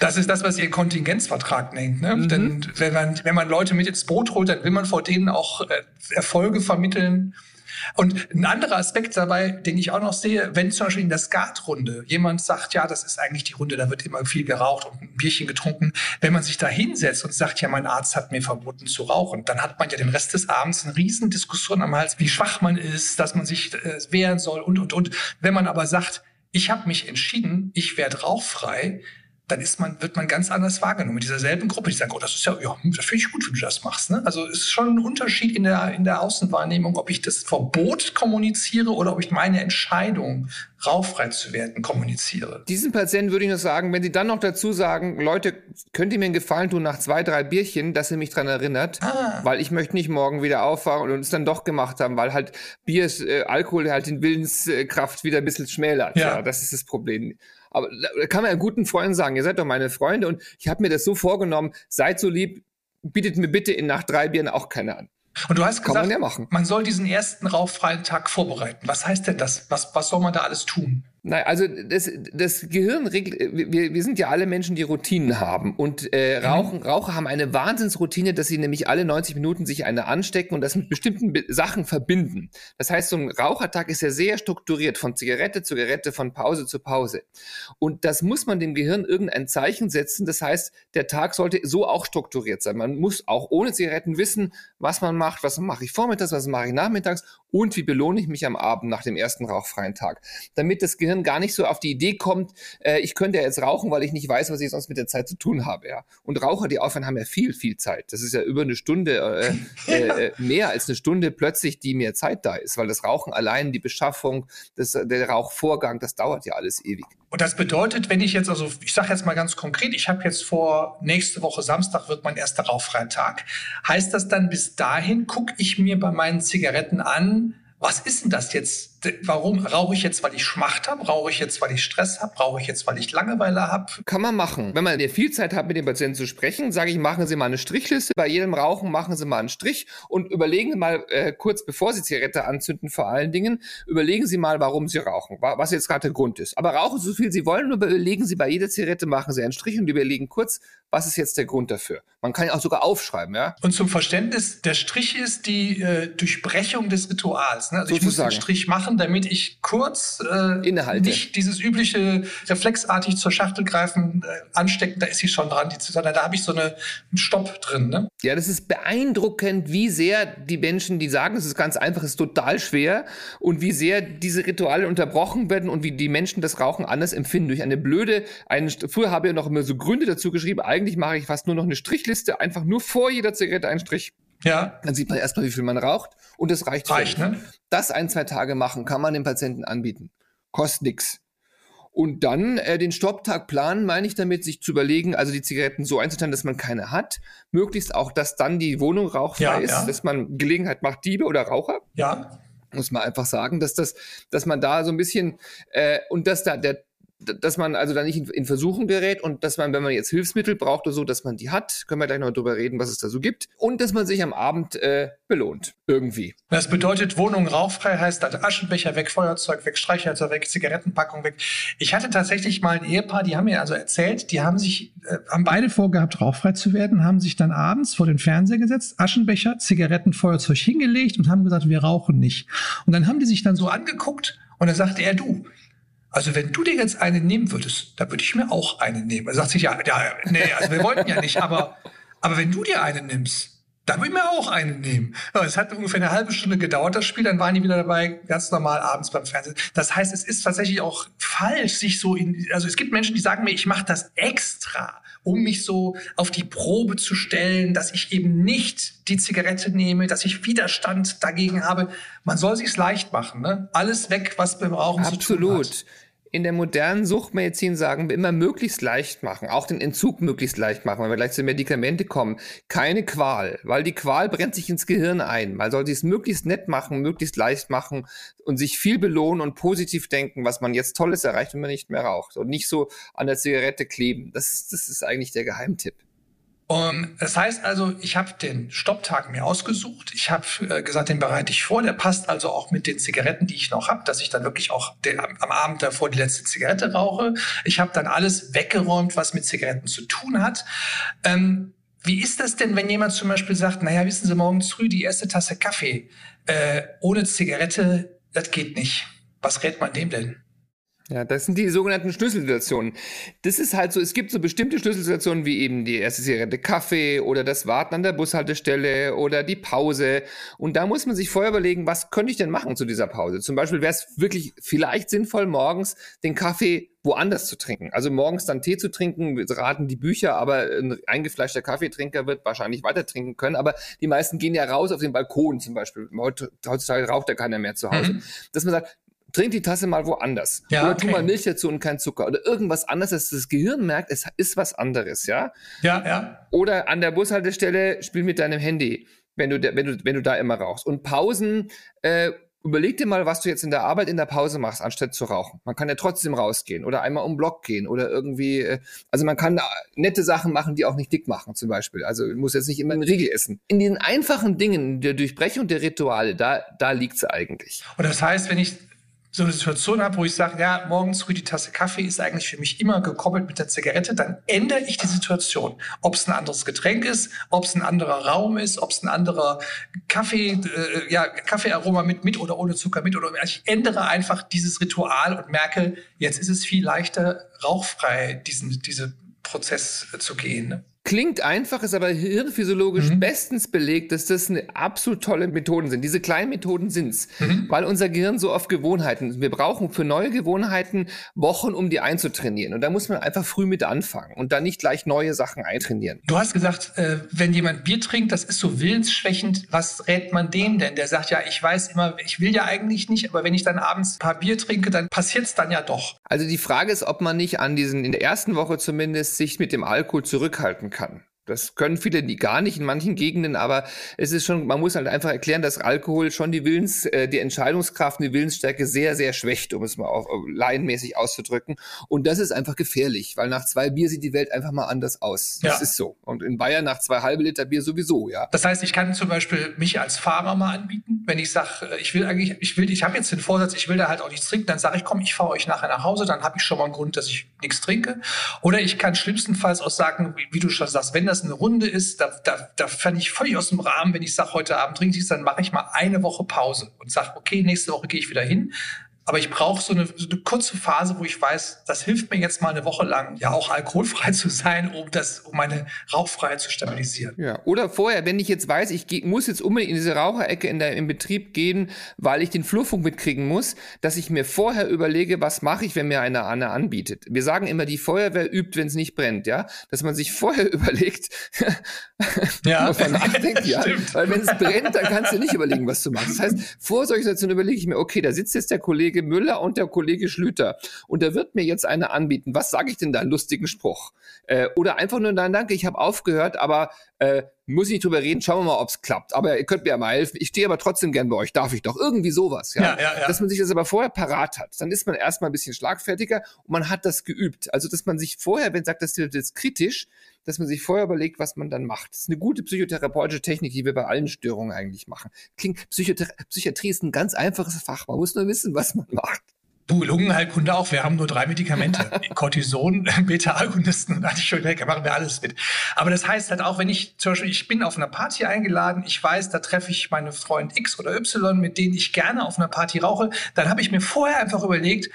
Das ist das, was ihr Kontingenzvertrag nennt. Ne? Mhm. Denn wenn man, wenn man Leute mit ins Boot holt, dann will man vor denen auch äh, Erfolge vermitteln. Und ein anderer Aspekt dabei, den ich auch noch sehe, wenn zum Beispiel in der Skatrunde jemand sagt, ja, das ist eigentlich die Runde, da wird immer viel geraucht und ein Bierchen getrunken. Wenn man sich da hinsetzt und sagt, ja, mein Arzt hat mir verboten zu rauchen, dann hat man ja den Rest des Abends eine riesen Diskussion am Hals, wie schwach man ist, dass man sich äh, wehren soll und, und, und. Wenn man aber sagt, ich habe mich entschieden, ich werde rauchfrei, dann ist man, wird man ganz anders wahrgenommen mit dieser selben Gruppe. Die sagen, oh, das ist ja, ja, das finde ich gut, wenn du das machst. Ne? Also es ist schon ein Unterschied in der, in der Außenwahrnehmung, ob ich das Verbot kommuniziere oder ob ich meine Entscheidung, rauffrei zu werden, kommuniziere. Diesen Patienten würde ich nur sagen, wenn Sie dann noch dazu sagen, Leute, könnt ihr mir einen Gefallen tun nach zwei, drei Bierchen, dass ihr mich dran erinnert, ah. weil ich möchte nicht morgen wieder aufwachen und es dann doch gemacht haben, weil halt Bier, äh, Alkohol halt den Willenskraft wieder ein bisschen schmälert. Ja. ja das ist das Problem. Aber da kann man ja guten Freunden sagen, ihr seid doch meine Freunde und ich habe mir das so vorgenommen, seid so lieb, bietet mir bitte in nach drei Bieren auch keine an. Und du hast Kann gesagt, man, ja man soll diesen ersten rauchfreien Tag vorbereiten. Was heißt denn das? Was, was soll man da alles tun? Nein, also das, das Gehirn regelt, wir, wir sind ja alle Menschen, die Routinen haben. Und äh, mhm. Rauchen, mhm. Raucher haben eine Wahnsinnsroutine, dass sie nämlich alle 90 Minuten sich eine anstecken und das mit bestimmten Be Sachen verbinden. Das heißt, so ein Rauchertag ist ja sehr strukturiert, von Zigarette zu Zigarette, von Pause zu Pause. Und das muss man dem Gehirn irgendein Zeichen setzen. Das heißt, der Tag sollte so auch strukturiert sein. Man muss auch ohne Zigaretten wissen, was man macht, was mache ich vormittags, was mache ich nachmittags und wie belohne ich mich am Abend nach dem ersten rauchfreien Tag. Damit das Gehirn Gehirn gar nicht so auf die Idee kommt, äh, ich könnte ja jetzt rauchen, weil ich nicht weiß, was ich sonst mit der Zeit zu tun habe. Ja. Und Raucher, die aufhören, haben ja viel, viel Zeit. Das ist ja über eine Stunde, äh, äh, äh, mehr als eine Stunde plötzlich, die mehr Zeit da ist, weil das Rauchen allein, die Beschaffung, das, der Rauchvorgang, das dauert ja alles ewig. Und das bedeutet, wenn ich jetzt, also ich sage jetzt mal ganz konkret, ich habe jetzt vor, nächste Woche Samstag wird mein erster rauchfreier Tag. Heißt das dann, bis dahin gucke ich mir bei meinen Zigaretten an, was ist denn das jetzt? Warum rauche ich jetzt, weil ich Schmacht habe? Rauche ich jetzt, weil ich Stress habe? Rauche ich jetzt, weil ich Langeweile habe? Kann man machen. Wenn man viel Zeit hat, mit dem Patienten zu sprechen, sage ich, machen Sie mal eine Strichliste. Bei jedem Rauchen machen Sie mal einen Strich und überlegen Sie mal äh, kurz, bevor Sie Zigarette anzünden, vor allen Dingen, überlegen Sie mal, warum Sie rauchen, was jetzt gerade der Grund ist. Aber rauchen so viel Sie wollen, nur überlegen Sie bei jeder Zigarette, machen Sie einen Strich und überlegen kurz, was ist jetzt der Grund dafür? Man kann ja auch sogar aufschreiben, ja. Und zum Verständnis, der Strich ist die äh, Durchbrechung des Rituals. Ne? Also Sozusagen. ich muss den Strich machen, damit ich kurz äh, Inhalte. nicht dieses übliche reflexartig zur Schachtel greifen, äh, anstecken, da ist sie schon dran, die, sondern da habe ich so eine, einen Stopp drin. Ne? Ja, das ist beeindruckend, wie sehr die Menschen, die sagen, es ist ganz einfach, es ist total schwer und wie sehr diese Rituale unterbrochen werden und wie die Menschen das Rauchen anders empfinden durch eine blöde, eine, früher habe ich noch immer so Gründe dazu geschrieben, eigentlich mache ich fast nur noch eine Strichliste, einfach nur vor jeder Zigarette einen Strich. Ja. Dann sieht man erstmal, wie viel man raucht und das reicht. Reicht, ne? Das ein, zwei Tage machen, kann man dem Patienten anbieten. Kostet nix. Und dann äh, den Stopptag planen, meine ich damit, sich zu überlegen, also die Zigaretten so einzuteilen, dass man keine hat. Möglichst auch, dass dann die Wohnung rauchfrei ja, ist, ja. dass man Gelegenheit macht, Diebe oder Raucher. Ja. Muss man einfach sagen, dass das, dass man da so ein bisschen äh, und dass da der dass man also da nicht in, in Versuchen gerät und dass man, wenn man jetzt Hilfsmittel braucht oder so, dass man die hat. Können wir gleich noch drüber reden, was es da so gibt. Und dass man sich am Abend äh, belohnt. Irgendwie. Das bedeutet, Wohnung rauchfrei heißt also Aschenbecher weg, Feuerzeug weg, Streichhölzer weg, Zigarettenpackung weg. Ich hatte tatsächlich mal ein Ehepaar, die haben mir also erzählt, die haben sich, äh, haben beide vorgehabt, rauchfrei zu werden, haben sich dann abends vor den Fernseher gesetzt, Aschenbecher, Zigaretten, Feuerzeug hingelegt und haben gesagt, wir rauchen nicht. Und dann haben die sich dann so angeguckt und dann sagte er, du, also wenn du dir jetzt eine nehmen würdest, da würde ich mir auch eine nehmen. Er sagt sich, ja, ja, nee, also wir wollten ja nicht, aber, aber wenn du dir eine nimmst, da würde ich mir auch eine nehmen. Es hat ungefähr eine halbe Stunde gedauert, das Spiel, dann waren die wieder dabei, ganz normal abends beim Fernsehen. Das heißt, es ist tatsächlich auch falsch, sich so in, also es gibt Menschen, die sagen mir, ich mache das extra, um mich so auf die Probe zu stellen, dass ich eben nicht die Zigarette nehme, dass ich Widerstand dagegen habe. Man soll sich's leicht machen, ne? Alles weg, was beim Rauchen Absolut. zu tun hat. In der modernen Suchtmedizin sagen wir immer möglichst leicht machen, auch den Entzug möglichst leicht machen, wenn wir gleich zu Medikamente kommen. Keine Qual, weil die Qual brennt sich ins Gehirn ein. Man sollte es möglichst nett machen, möglichst leicht machen und sich viel belohnen und positiv denken, was man jetzt Tolles erreicht, wenn man nicht mehr raucht und nicht so an der Zigarette kleben. Das, das ist eigentlich der Geheimtipp. Und das heißt also, ich habe den Stopptag mir ausgesucht. Ich habe äh, gesagt, den bereite ich vor. Der passt also auch mit den Zigaretten, die ich noch habe, dass ich dann wirklich auch den, am, am, Abend davor die letzte Zigarette rauche. Ich habe dann alles weggeräumt, was mit Zigaretten zu tun hat. Ähm, wie ist das denn, wenn jemand zum Beispiel sagt, naja, wissen Sie, morgens früh die erste Tasse Kaffee äh, ohne Zigarette, das geht nicht. Was rät man dem denn? Ja, das sind die sogenannten Schlüsselsituationen. Das ist halt so, es gibt so bestimmte Schlüsselsituationen wie eben die erste Zigarette Kaffee oder das Warten an der Bushaltestelle oder die Pause. Und da muss man sich vorher überlegen, was könnte ich denn machen zu dieser Pause? Zum Beispiel wäre es wirklich vielleicht sinnvoll, morgens den Kaffee woanders zu trinken. Also morgens dann Tee zu trinken, raten die Bücher, aber ein eingefleischter Kaffeetrinker wird wahrscheinlich weiter trinken können. Aber die meisten gehen ja raus auf den Balkon zum Beispiel. Heutzutage raucht ja keiner mehr zu Hause. Mhm. Dass man sagt, trink die Tasse mal woanders. Ja, oder okay. tu mal Milch dazu und kein Zucker. Oder irgendwas anderes, dass das Gehirn merkt, es ist was anderes, ja? Ja, ja. Oder an der Bushaltestelle spiel mit deinem Handy, wenn du, wenn du, wenn du da immer rauchst. Und Pausen, äh, überleg dir mal, was du jetzt in der Arbeit in der Pause machst, anstatt zu rauchen. Man kann ja trotzdem rausgehen oder einmal um Block gehen oder irgendwie, äh, also man kann nette Sachen machen, die auch nicht dick machen, zum Beispiel. Also muss jetzt nicht immer einen Riegel essen. In den einfachen Dingen der Durchbrechung der Rituale, da, da liegt's eigentlich. Und das heißt, wenn ich so eine Situation habe, wo ich sage, ja, morgens früh die Tasse Kaffee ist eigentlich für mich immer gekoppelt mit der Zigarette, dann ändere ich die Situation. Ob es ein anderes Getränk ist, ob es ein anderer Raum ist, ob es ein anderer Kaffee, äh, ja, Kaffeearoma mit, mit oder ohne Zucker mit oder ich ändere einfach dieses Ritual und merke, jetzt ist es viel leichter, rauchfrei diesen, diese Prozess zu gehen. Ne? Klingt einfach, ist aber hirnphysiologisch mhm. bestens belegt, dass das eine absolut tolle Methoden sind. Diese kleinen Methoden sind's, mhm. weil unser Gehirn so oft Gewohnheiten. Wir brauchen für neue Gewohnheiten Wochen, um die einzutrainieren. Und da muss man einfach früh mit anfangen und dann nicht gleich neue Sachen eintrainieren. Du hast gesagt, äh, wenn jemand Bier trinkt, das ist so willensschwächend. Was rät man dem denn? Der sagt ja, ich weiß immer, ich will ja eigentlich nicht, aber wenn ich dann abends ein paar Bier trinke, dann passiert's dann ja doch. Also die Frage ist, ob man nicht an diesen, in der ersten Woche zumindest, sich mit dem Alkohol zurückhalten kann kann. Das können viele gar nicht in manchen Gegenden, aber es ist schon, man muss halt einfach erklären, dass Alkohol schon die Willens, äh, die Entscheidungskraft und die Willensstärke sehr, sehr schwächt, um es mal auch äh, laienmäßig auszudrücken. Und das ist einfach gefährlich, weil nach zwei Bier sieht die Welt einfach mal anders aus. Das ja. ist so. Und in Bayern nach zwei halbe Liter Bier sowieso, ja. Das heißt, ich kann zum Beispiel mich als Fahrer mal anbieten, wenn ich sage, äh, ich will eigentlich, ich will, ich habe jetzt den Vorsatz, ich will da halt auch nichts trinken, dann sage ich, komm, ich fahre euch nachher nach Hause, dann habe ich schon mal einen Grund, dass ich nichts trinke. Oder ich kann schlimmstenfalls auch sagen, wie, wie du schon sagst, wenn das eine Runde ist, da, da, da fand ich völlig aus dem Rahmen, wenn ich sage, heute Abend trinke ich dann mache ich mal eine Woche Pause und sage, okay, nächste Woche gehe ich wieder hin. Aber ich brauche so eine, so eine kurze Phase, wo ich weiß, das hilft mir jetzt mal eine Woche lang, ja auch alkoholfrei zu sein, um das, um meine Rauchfreiheit zu stabilisieren. Ja. Oder vorher, wenn ich jetzt weiß, ich geh, muss jetzt unbedingt in diese Raucherecke in der, im Betrieb gehen, weil ich den Flurfunk mitkriegen muss, dass ich mir vorher überlege, was mache ich, wenn mir einer eine anbietet. Wir sagen immer, die Feuerwehr übt, wenn es nicht brennt, ja, dass man sich vorher überlegt, ja, man nachdenkt, ja, weil wenn es brennt, dann kannst du nicht überlegen, was zu machen. Das heißt, vor solchen Situationen überlege ich mir, okay, da sitzt jetzt der Kollege Kollege Müller und der Kollege Schlüter. Und der wird mir jetzt eine anbieten. Was sage ich denn da? Lustigen Spruch. Äh, oder einfach nur, nein, danke, ich habe aufgehört, aber äh, muss ich nicht drüber reden, schauen wir mal, ob es klappt. Aber ihr könnt mir ja mal helfen. Ich stehe aber trotzdem gern bei euch, darf ich doch. Irgendwie sowas, ja? Ja, ja, ja. Dass man sich das aber vorher parat hat. Dann ist man erstmal ein bisschen schlagfertiger und man hat das geübt. Also, dass man sich vorher, wenn sagt, das wird jetzt kritisch, dass man sich vorher überlegt, was man dann macht. Das ist eine gute psychotherapeutische Technik, die wir bei allen Störungen eigentlich machen. Klingt, Psychiatrie, Psychiatrie ist ein ganz einfaches Fach. Man muss nur wissen, was man macht. Du, Lungenheilkunde auch. Wir haben nur drei Medikamente. Cortison, Beta-Agonisten und Antibiotika machen wir alles mit. Aber das heißt halt auch, wenn ich zum Beispiel, ich bin auf einer Party eingeladen, ich weiß, da treffe ich meine Freund X oder Y, mit denen ich gerne auf einer Party rauche, dann habe ich mir vorher einfach überlegt,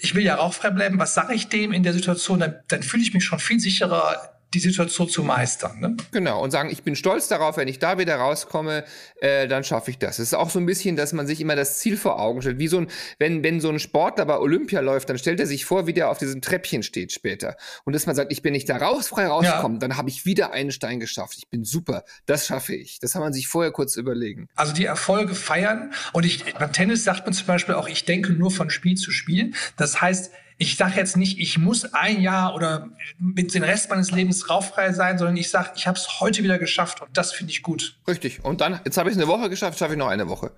ich will ja rauchfrei bleiben, was sage ich dem in der Situation? Dann, dann fühle ich mich schon viel sicherer die Situation zu meistern. Ne? Genau, und sagen, ich bin stolz darauf, wenn ich da wieder rauskomme, äh, dann schaffe ich das. Es ist auch so ein bisschen, dass man sich immer das Ziel vor Augen stellt. Wie so ein, wenn, wenn so ein Sportler bei Olympia läuft, dann stellt er sich vor, wie der auf diesem Treppchen steht später. Und dass man sagt, ich bin nicht da raus, frei rausgekommen, ja. dann habe ich wieder einen Stein geschafft. Ich bin super, das schaffe ich. Das kann man sich vorher kurz überlegen. Also die Erfolge feiern. Und ich, beim Tennis sagt man zum Beispiel auch, ich denke nur von Spiel zu Spiel. Das heißt, ich sage jetzt nicht, ich muss ein Jahr oder mit den Rest meines Lebens rauffrei sein, sondern ich sage, ich habe es heute wieder geschafft und das finde ich gut. Richtig. Und dann, jetzt habe ich es eine Woche geschafft, schaffe ich noch eine Woche.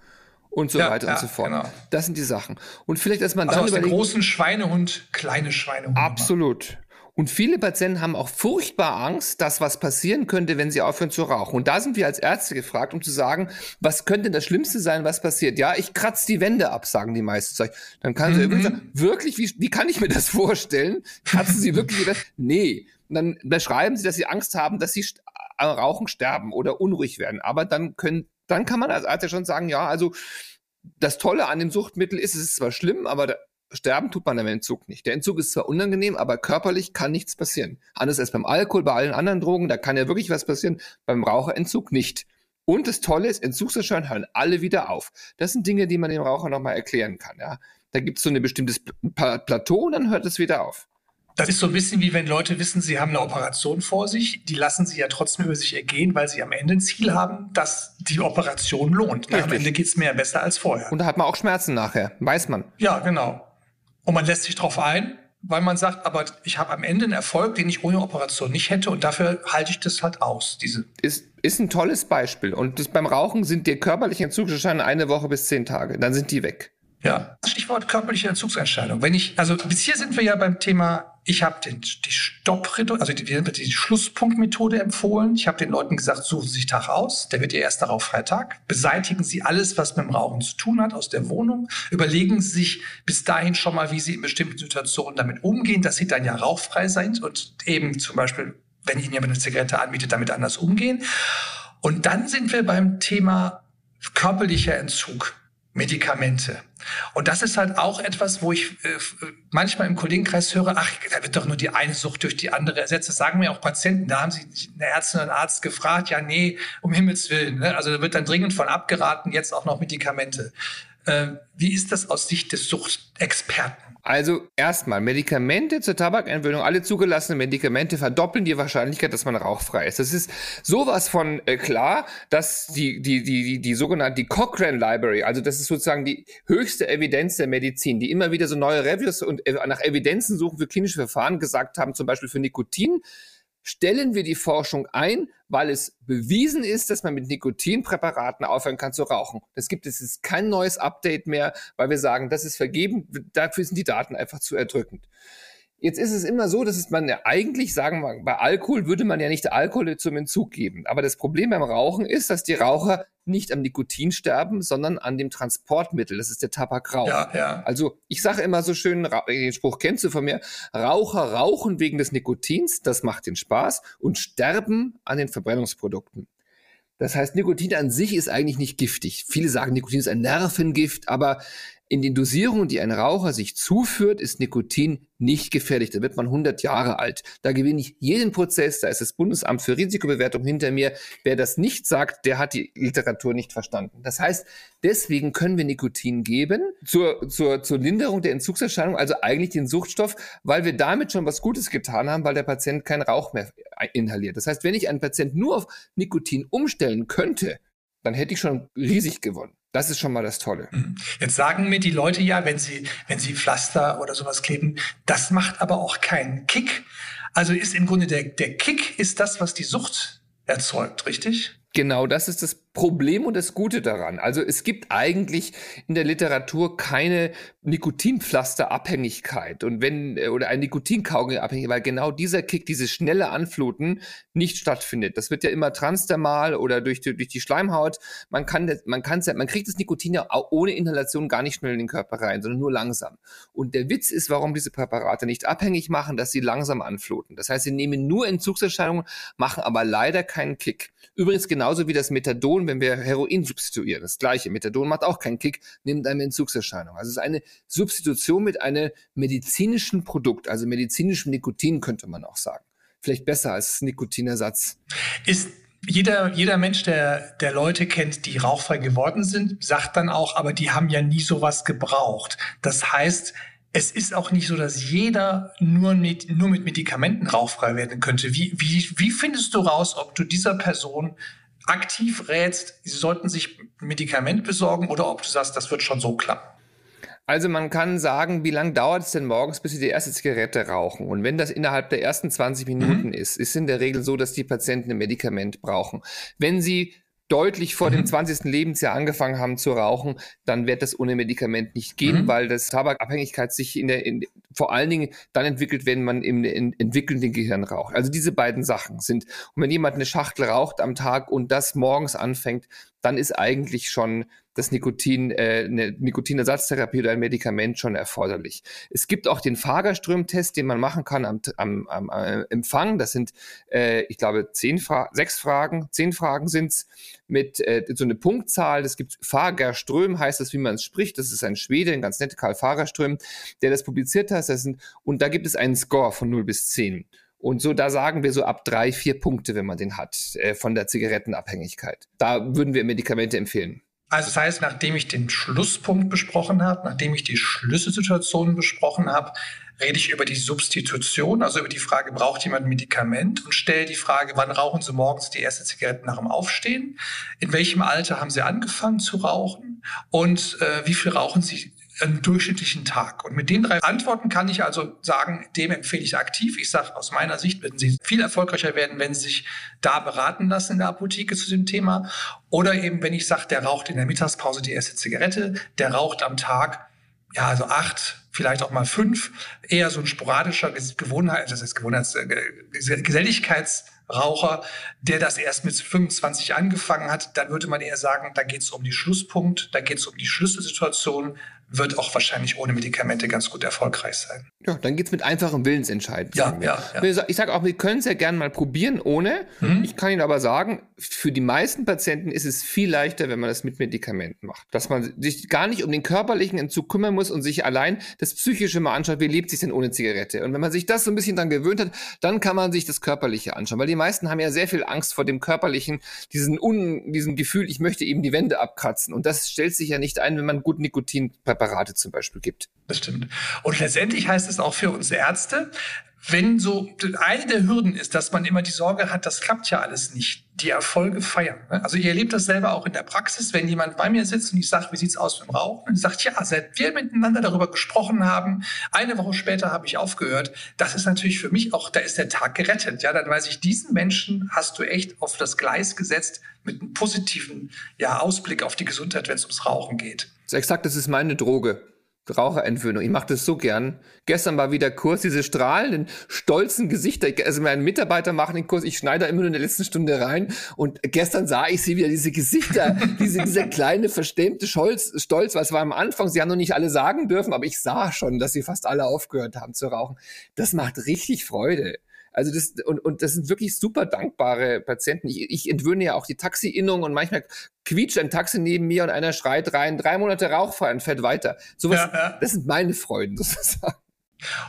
Und so ja, weiter ja, und so fort. Genau. Das sind die Sachen. Und vielleicht, dass man also dann aus überlegt, großen Schweinehund kleine Schweinehund. Absolut. Und viele Patienten haben auch furchtbar Angst, dass was passieren könnte, wenn sie aufhören zu rauchen. Und da sind wir als Ärzte gefragt, um zu sagen, was könnte denn das Schlimmste sein, was passiert? Ja, ich kratze die Wände ab, sagen die meisten. Dann kann mhm. sie irgendwie sagen, wirklich, wie, wie kann ich mir das vorstellen? Kratzen sie wirklich die Wände? Nee. Und dann beschreiben sie, dass sie Angst haben, dass sie am Rauchen sterben oder unruhig werden. Aber dann können, dann kann man als Arzt ja schon sagen, ja, also das Tolle an dem Suchtmittel ist, es ist zwar schlimm, aber sterben tut man am Entzug nicht. Der Entzug ist zwar unangenehm, aber körperlich kann nichts passieren. Anders als beim Alkohol, bei allen anderen Drogen, da kann ja wirklich was passieren, beim Raucherentzug nicht. Und das Tolle ist, Entzugserscheinungen hören alle wieder auf. Das sind Dinge, die man dem Raucher nochmal erklären kann. Ja? Da gibt es so ein bestimmtes Plateau und dann hört es wieder auf. Das ist so ein bisschen wie wenn Leute wissen, sie haben eine Operation vor sich, die lassen sie ja trotzdem über sich ergehen, weil sie am Ende ein Ziel haben, dass die Operation lohnt. Am Ende geht es mehr besser als vorher. Und da hat man auch Schmerzen nachher, weiß man. Ja, genau. Und man lässt sich darauf ein, weil man sagt, aber ich habe am Ende einen Erfolg, den ich ohne Operation nicht hätte und dafür halte ich das halt aus. Diese ist, ist ein tolles Beispiel. Und das, beim Rauchen sind die körperlichen Entzugserscheinungen eine Woche bis zehn Tage. Dann sind die weg. Ja, Stichwort körperliche Entzugsentscheidung. Wenn ich, also bis hier sind wir ja beim Thema ich habe die Stoppritual, also die, die Schlusspunktmethode empfohlen. Ich habe den Leuten gesagt, suchen Sie sich Tag aus. Der wird Ihr erster Rauchfreitag. Beseitigen Sie alles, was mit dem Rauchen zu tun hat, aus der Wohnung. Überlegen Sie sich bis dahin schon mal, wie Sie in bestimmten Situationen damit umgehen, dass Sie dann ja rauchfrei sind und eben zum Beispiel, wenn Ihnen jemand eine Zigarette anbietet, damit anders umgehen. Und dann sind wir beim Thema körperlicher Entzug. Medikamente. Und das ist halt auch etwas, wo ich äh, manchmal im Kollegenkreis höre, ach, da wird doch nur die eine Sucht durch die andere ersetzt. Das sagen mir auch Patienten. Da haben sie eine Ärztin oder einen Arzt gefragt, ja, nee, um Himmels Willen. Ne? Also da wird dann dringend von abgeraten, jetzt auch noch Medikamente. Äh, wie ist das aus Sicht des Suchtexperten? Also erstmal, Medikamente zur Tabakentwöhnung, alle zugelassenen Medikamente verdoppeln die Wahrscheinlichkeit, dass man rauchfrei ist. Das ist sowas von äh, klar, dass die, die, die, die, die sogenannte die Cochrane Library, also das ist sozusagen die höchste Evidenz der Medizin, die immer wieder so neue Reviews und äh, nach Evidenzen suchen für klinische Verfahren gesagt haben, zum Beispiel für Nikotin, stellen wir die Forschung ein, weil es bewiesen ist, dass man mit Nikotinpräparaten aufhören kann zu rauchen. Das gibt es ist kein neues Update mehr, weil wir sagen, das ist vergeben, dafür sind die Daten einfach zu erdrückend. Jetzt ist es immer so, dass man ja eigentlich sagen wir, bei Alkohol würde man ja nicht Alkohol zum Entzug geben. Aber das Problem beim Rauchen ist, dass die Raucher nicht am Nikotin sterben, sondern an dem Transportmittel. Das ist der Tabakrauch. Ja, ja. Also ich sage immer so schön, den Spruch kennst du von mir, Raucher rauchen wegen des Nikotins, das macht den Spaß, und sterben an den Verbrennungsprodukten. Das heißt, Nikotin an sich ist eigentlich nicht giftig. Viele sagen, Nikotin ist ein Nervengift, aber in den Dosierungen, die ein Raucher sich zuführt, ist Nikotin nicht gefährlich. Da wird man 100 Jahre alt. Da gewinne ich jeden Prozess. Da ist das Bundesamt für Risikobewertung hinter mir. Wer das nicht sagt, der hat die Literatur nicht verstanden. Das heißt, deswegen können wir Nikotin geben zur, zur, zur Linderung der Entzugserscheinung, also eigentlich den Suchtstoff, weil wir damit schon was Gutes getan haben, weil der Patient keinen Rauch mehr inhaliert. Das heißt, wenn ich einen Patient nur auf Nikotin umstellen könnte, dann hätte ich schon riesig gewonnen. Das ist schon mal das Tolle. Mhm. Jetzt sagen mir die Leute ja, wenn sie, wenn sie Pflaster oder sowas kleben, das macht aber auch keinen Kick. Also ist im Grunde der, der Kick ist das, was die Sucht erzeugt, richtig? Genau, das ist das Problem und das Gute daran. Also es gibt eigentlich in der Literatur keine Nikotinpflasterabhängigkeit und wenn äh, oder ein Nikotinkaugummi-Abhängigkeit, weil genau dieser Kick, dieses schnelle Anfluten nicht stattfindet. Das wird ja immer transdermal oder durch die, durch die Schleimhaut. Man kann man kann man kriegt das Nikotin ja ohne Inhalation gar nicht schnell in den Körper rein, sondern nur langsam. Und der Witz ist, warum diese Präparate nicht abhängig machen, dass sie langsam anfluten. Das heißt, sie nehmen nur Entzugserscheinungen, machen aber leider keinen Kick. Übrigens genauso wie das Methadon, wenn wir Heroin substituieren. Das gleiche. Methadon macht auch keinen Kick, nimmt eine Entzugserscheinung. Also es ist eine Substitution mit einem medizinischen Produkt, also medizinischem Nikotin könnte man auch sagen. Vielleicht besser als Nikotinersatz. Ist jeder, jeder Mensch, der, der Leute kennt, die rauchfrei geworden sind, sagt dann auch, aber die haben ja nie sowas gebraucht. Das heißt, es ist auch nicht so, dass jeder nur mit, nur mit Medikamenten rauchfrei werden könnte. Wie, wie, wie findest du raus, ob du dieser Person aktiv rätst, sie sollten sich ein Medikament besorgen oder ob du sagst, das wird schon so klappen? Also man kann sagen, wie lange dauert es denn morgens, bis Sie die erste Zigarette rauchen? Und wenn das innerhalb der ersten 20 Minuten mhm. ist, ist in der Regel so, dass die Patienten ein Medikament brauchen. Wenn Sie deutlich vor mhm. dem 20. Lebensjahr angefangen haben zu rauchen, dann wird das ohne Medikament nicht gehen, mhm. weil das Tabakabhängigkeit sich in der, in, vor allen Dingen dann entwickelt, wenn man im in, entwickelnden Gehirn raucht. Also diese beiden Sachen sind, und wenn jemand eine Schachtel raucht am Tag und das morgens anfängt, dann ist eigentlich schon das Nikotin, äh, eine Nikotinersatztherapie oder ein Medikament schon erforderlich. Es gibt auch den Fagerström-Test, den man machen kann am, am, am äh, Empfang. Das sind, äh, ich glaube, zehn Fra sechs Fragen, zehn Fragen sind's mit äh, so eine Punktzahl. Das gibt Fagerström, heißt das, wie man es spricht. Das ist ein Schwede, ein ganz netter Karl Fagerström, der das publiziert hat. Das sind, und da gibt es einen Score von 0 bis 10. Und so, da sagen wir so ab drei, vier Punkte, wenn man den hat, äh, von der Zigarettenabhängigkeit. Da würden wir Medikamente empfehlen. Also das heißt, nachdem ich den Schlusspunkt besprochen habe, nachdem ich die Schlüsselsituationen besprochen habe, rede ich über die Substitution, also über die Frage, braucht jemand ein Medikament und stelle die Frage, wann rauchen Sie morgens die erste Zigarette nach dem Aufstehen? In welchem Alter haben Sie angefangen zu rauchen? Und äh, wie viel rauchen Sie einen durchschnittlichen Tag. Und mit den drei Antworten kann ich also sagen, dem empfehle ich aktiv. Ich sage, aus meiner Sicht werden Sie viel erfolgreicher werden, wenn Sie sich da beraten lassen in der Apotheke zu dem Thema. Oder eben, wenn ich sage, der raucht in der Mittagspause die erste Zigarette, der raucht am Tag, ja, also acht, vielleicht auch mal fünf, eher so ein sporadischer Gewohnheit, das heißt Gewohnheits, äh, Geselligkeitsraucher, der das erst mit 25 angefangen hat, dann würde man eher sagen, da geht es um die Schlusspunkt, da geht es um die Schlüsselsituation, wird auch wahrscheinlich ohne Medikamente ganz gut erfolgreich sein. Ja, dann geht's mit einfachem Willensentscheiden. Ja, ja, ja. Ich sage auch, wir können es ja gerne mal probieren ohne. Mhm. Ich kann Ihnen aber sagen, für die meisten Patienten ist es viel leichter, wenn man das mit Medikamenten macht. Dass man sich gar nicht um den körperlichen Entzug kümmern muss und sich allein das Psychische mal anschaut, wie lebt sich denn ohne Zigarette? Und wenn man sich das so ein bisschen dran gewöhnt hat, dann kann man sich das Körperliche anschauen. Weil die meisten haben ja sehr viel Angst vor dem Körperlichen, diesen, un, diesen Gefühl, ich möchte eben die Wände abkratzen. Und das stellt sich ja nicht ein, wenn man gut Nikotinpräparate zum Beispiel gibt. Das stimmt. Und letztendlich heißt es auch für uns Ärzte, wenn so, eine der Hürden ist, dass man immer die Sorge hat, das klappt ja alles nicht, die Erfolge feiern. Ne? Also ich erlebe das selber auch in der Praxis, wenn jemand bei mir sitzt und ich sage, wie sieht's aus mit dem Rauchen? Und sagt, ja, seit wir miteinander darüber gesprochen haben, eine Woche später habe ich aufgehört. Das ist natürlich für mich auch, da ist der Tag gerettet. Ja, dann weiß ich, diesen Menschen hast du echt auf das Gleis gesetzt mit einem positiven ja, Ausblick auf die Gesundheit, wenn es ums Rauchen geht. Das ist exakt, das ist meine Droge. Raucherentwöhnung. Ich mache das so gern. Gestern war wieder Kurs, diese strahlenden, stolzen Gesichter. Also meine Mitarbeiter machen den Kurs, ich schneide immer nur in der letzten Stunde rein. Und gestern sah ich sie wieder, diese Gesichter, diese, dieser kleine, verstämmte Stolz, Stolz, was war am Anfang. Sie haben noch nicht alle sagen dürfen, aber ich sah schon, dass sie fast alle aufgehört haben zu rauchen. Das macht richtig Freude. Also das, und, und das sind wirklich super dankbare Patienten. Ich, ich entwöhne ja auch die Taxi-Innung und manchmal quietscht ein Taxi neben mir und einer schreit rein, drei Monate rauchfrei und fährt weiter. Sowas, ja, ja. das sind meine Freuden sozusagen.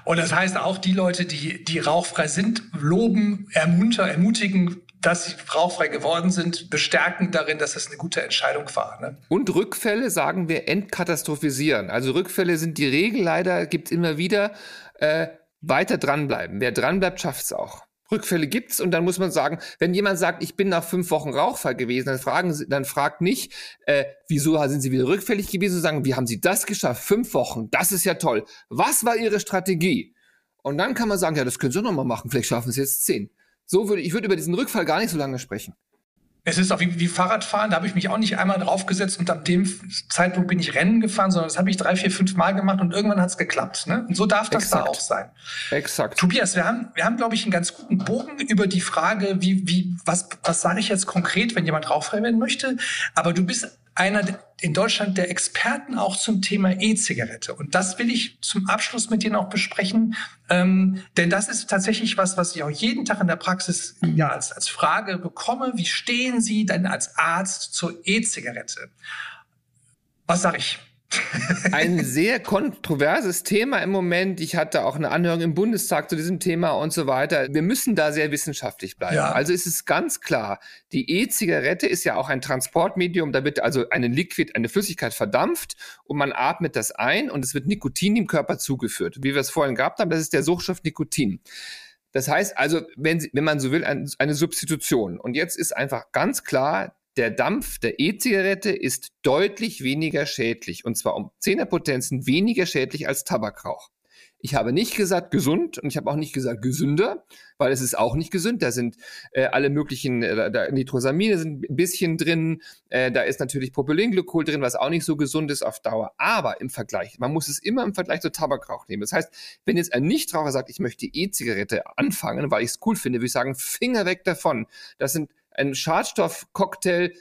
Und das heißt auch, die Leute, die, die rauchfrei sind, loben, ermuntern, ermutigen, dass sie rauchfrei geworden sind, bestärken darin, dass es eine gute Entscheidung war. Ne? Und Rückfälle, sagen wir, entkatastrophisieren. Also Rückfälle sind die Regel leider, gibt es immer wieder. Äh, weiter dranbleiben. Wer dranbleibt, schafft es auch. Rückfälle gibt's und dann muss man sagen, wenn jemand sagt, ich bin nach fünf Wochen rauchfrei gewesen, dann fragen Sie, dann fragt nicht, äh, wieso sind Sie wieder rückfällig gewesen, sagen, wie haben Sie das geschafft? Fünf Wochen, das ist ja toll. Was war Ihre Strategie? Und dann kann man sagen, ja, das können Sie auch noch mal machen, vielleicht schaffen Sie jetzt zehn. So würde ich würde über diesen Rückfall gar nicht so lange sprechen. Es ist auch wie, wie Fahrradfahren, da habe ich mich auch nicht einmal draufgesetzt und ab dem Zeitpunkt bin ich Rennen gefahren, sondern das habe ich drei, vier, fünf Mal gemacht und irgendwann hat es geklappt. Ne? Und so darf das Exakt. da auch sein. Exakt. Tobias, wir haben, wir haben, glaube ich, einen ganz guten Bogen über die Frage, wie, wie, was, was sage ich jetzt konkret, wenn jemand werden möchte. Aber du bist einer in Deutschland der Experten auch zum Thema E-Zigarette. Und das will ich zum Abschluss mit dir noch besprechen, ähm, denn das ist tatsächlich was, was ich auch jeden Tag in der Praxis ja als, als Frage bekomme. Wie stehen Sie denn als Arzt zur E-Zigarette? Was sage ich? Ein sehr kontroverses Thema im Moment. Ich hatte auch eine Anhörung im Bundestag zu diesem Thema und so weiter. Wir müssen da sehr wissenschaftlich bleiben. Ja. Also ist es ganz klar, die E-Zigarette ist ja auch ein Transportmedium. Da wird also eine Liquid, eine Flüssigkeit verdampft und man atmet das ein und es wird Nikotin im Körper zugeführt. Wie wir es vorhin gehabt haben, das ist der Suchtstoff Nikotin. Das heißt also, wenn, wenn man so will, eine Substitution. Und jetzt ist einfach ganz klar, der Dampf der E-Zigarette ist deutlich weniger schädlich und zwar um Zehnerpotenzen weniger schädlich als Tabakrauch. Ich habe nicht gesagt gesund und ich habe auch nicht gesagt gesünder, weil es ist auch nicht gesund. Da sind äh, alle möglichen äh, da Nitrosamine sind ein bisschen drin. Äh, da ist natürlich Propylenglycol drin, was auch nicht so gesund ist auf Dauer. Aber im Vergleich, man muss es immer im Vergleich zu Tabakrauch nehmen. Das heißt, wenn jetzt ein Nichtraucher sagt, ich möchte E-Zigarette anfangen, weil ich es cool finde, würde ich sagen, Finger weg davon. Das sind einen Schadstoffcocktail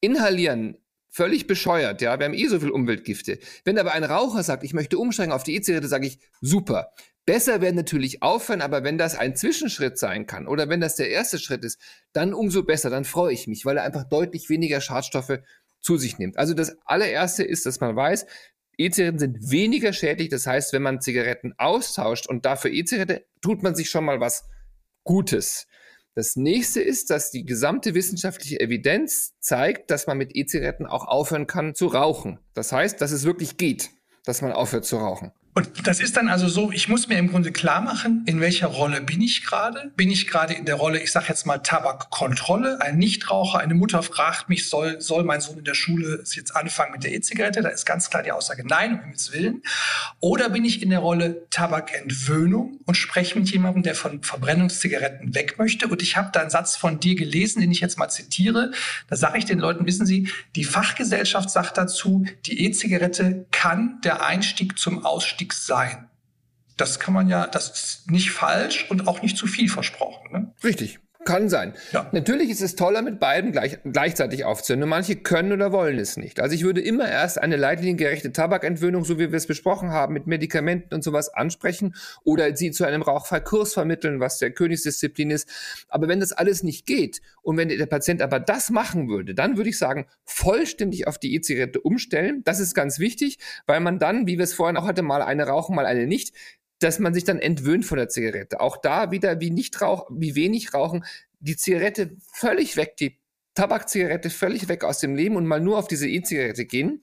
inhalieren, völlig bescheuert, ja, wir haben eh so viel Umweltgifte. Wenn aber ein Raucher sagt, ich möchte umsteigen auf die E-Zigarette, sage ich, super. Besser wäre natürlich aufhören, aber wenn das ein Zwischenschritt sein kann oder wenn das der erste Schritt ist, dann umso besser, dann freue ich mich, weil er einfach deutlich weniger Schadstoffe zu sich nimmt. Also das allererste ist, dass man weiß, E-Zigaretten sind weniger schädlich. Das heißt, wenn man Zigaretten austauscht und dafür E-Zigarette, tut man sich schon mal was Gutes. Das nächste ist, dass die gesamte wissenschaftliche Evidenz zeigt, dass man mit E-Zigaretten auch aufhören kann zu rauchen. Das heißt, dass es wirklich geht, dass man aufhört zu rauchen. Und das ist dann also so, ich muss mir im Grunde klar machen, in welcher Rolle bin ich gerade? Bin ich gerade in der Rolle, ich sage jetzt mal Tabakkontrolle, ein Nichtraucher, eine Mutter fragt mich, soll, soll mein Sohn in der Schule jetzt anfangen mit der E-Zigarette? Da ist ganz klar die Aussage nein, um Himmels Willen. Oder bin ich in der Rolle Tabakentwöhnung und spreche mit jemandem, der von Verbrennungszigaretten weg möchte? Und ich habe da einen Satz von dir gelesen, den ich jetzt mal zitiere. Da sage ich den Leuten, wissen Sie, die Fachgesellschaft sagt dazu, die E-Zigarette kann der Einstieg zum Ausstieg Einstiegs sein. Das kann man ja, das ist nicht falsch und auch nicht zu viel versprochen. Ne? Richtig. Kann sein. Ja. Natürlich ist es toller, mit beiden gleich, gleichzeitig aufzuhören. Nur manche können oder wollen es nicht. Also ich würde immer erst eine leitliniengerechte Tabakentwöhnung, so wie wir es besprochen haben, mit Medikamenten und sowas ansprechen oder sie zu einem Rauchfreikurs vermitteln, was der Königsdisziplin ist. Aber wenn das alles nicht geht und wenn der Patient aber das machen würde, dann würde ich sagen, vollständig auf die E-Zigarette umstellen. Das ist ganz wichtig, weil man dann, wie wir es vorhin auch hatte, mal eine rauchen, mal eine nicht, dass man sich dann entwöhnt von der Zigarette. Auch da wieder wie nicht rauch, wie wenig rauchen, die Zigarette völlig weg, die Tabakzigarette völlig weg aus dem Leben und mal nur auf diese E-Zigarette gehen.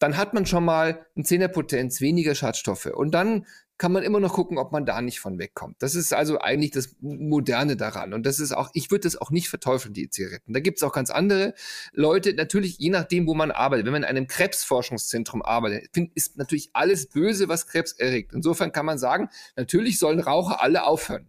dann hat man schon mal ein Zehnerpotenz weniger Schadstoffe. Und dann kann man immer noch gucken, ob man da nicht von wegkommt. Das ist also eigentlich das Moderne daran. Und das ist auch, ich würde das auch nicht verteufeln, die Zigaretten. Da gibt es auch ganz andere Leute, natürlich je nachdem, wo man arbeitet. Wenn man in einem Krebsforschungszentrum arbeitet, ist natürlich alles böse, was Krebs erregt. Insofern kann man sagen, natürlich sollen Raucher alle aufhören.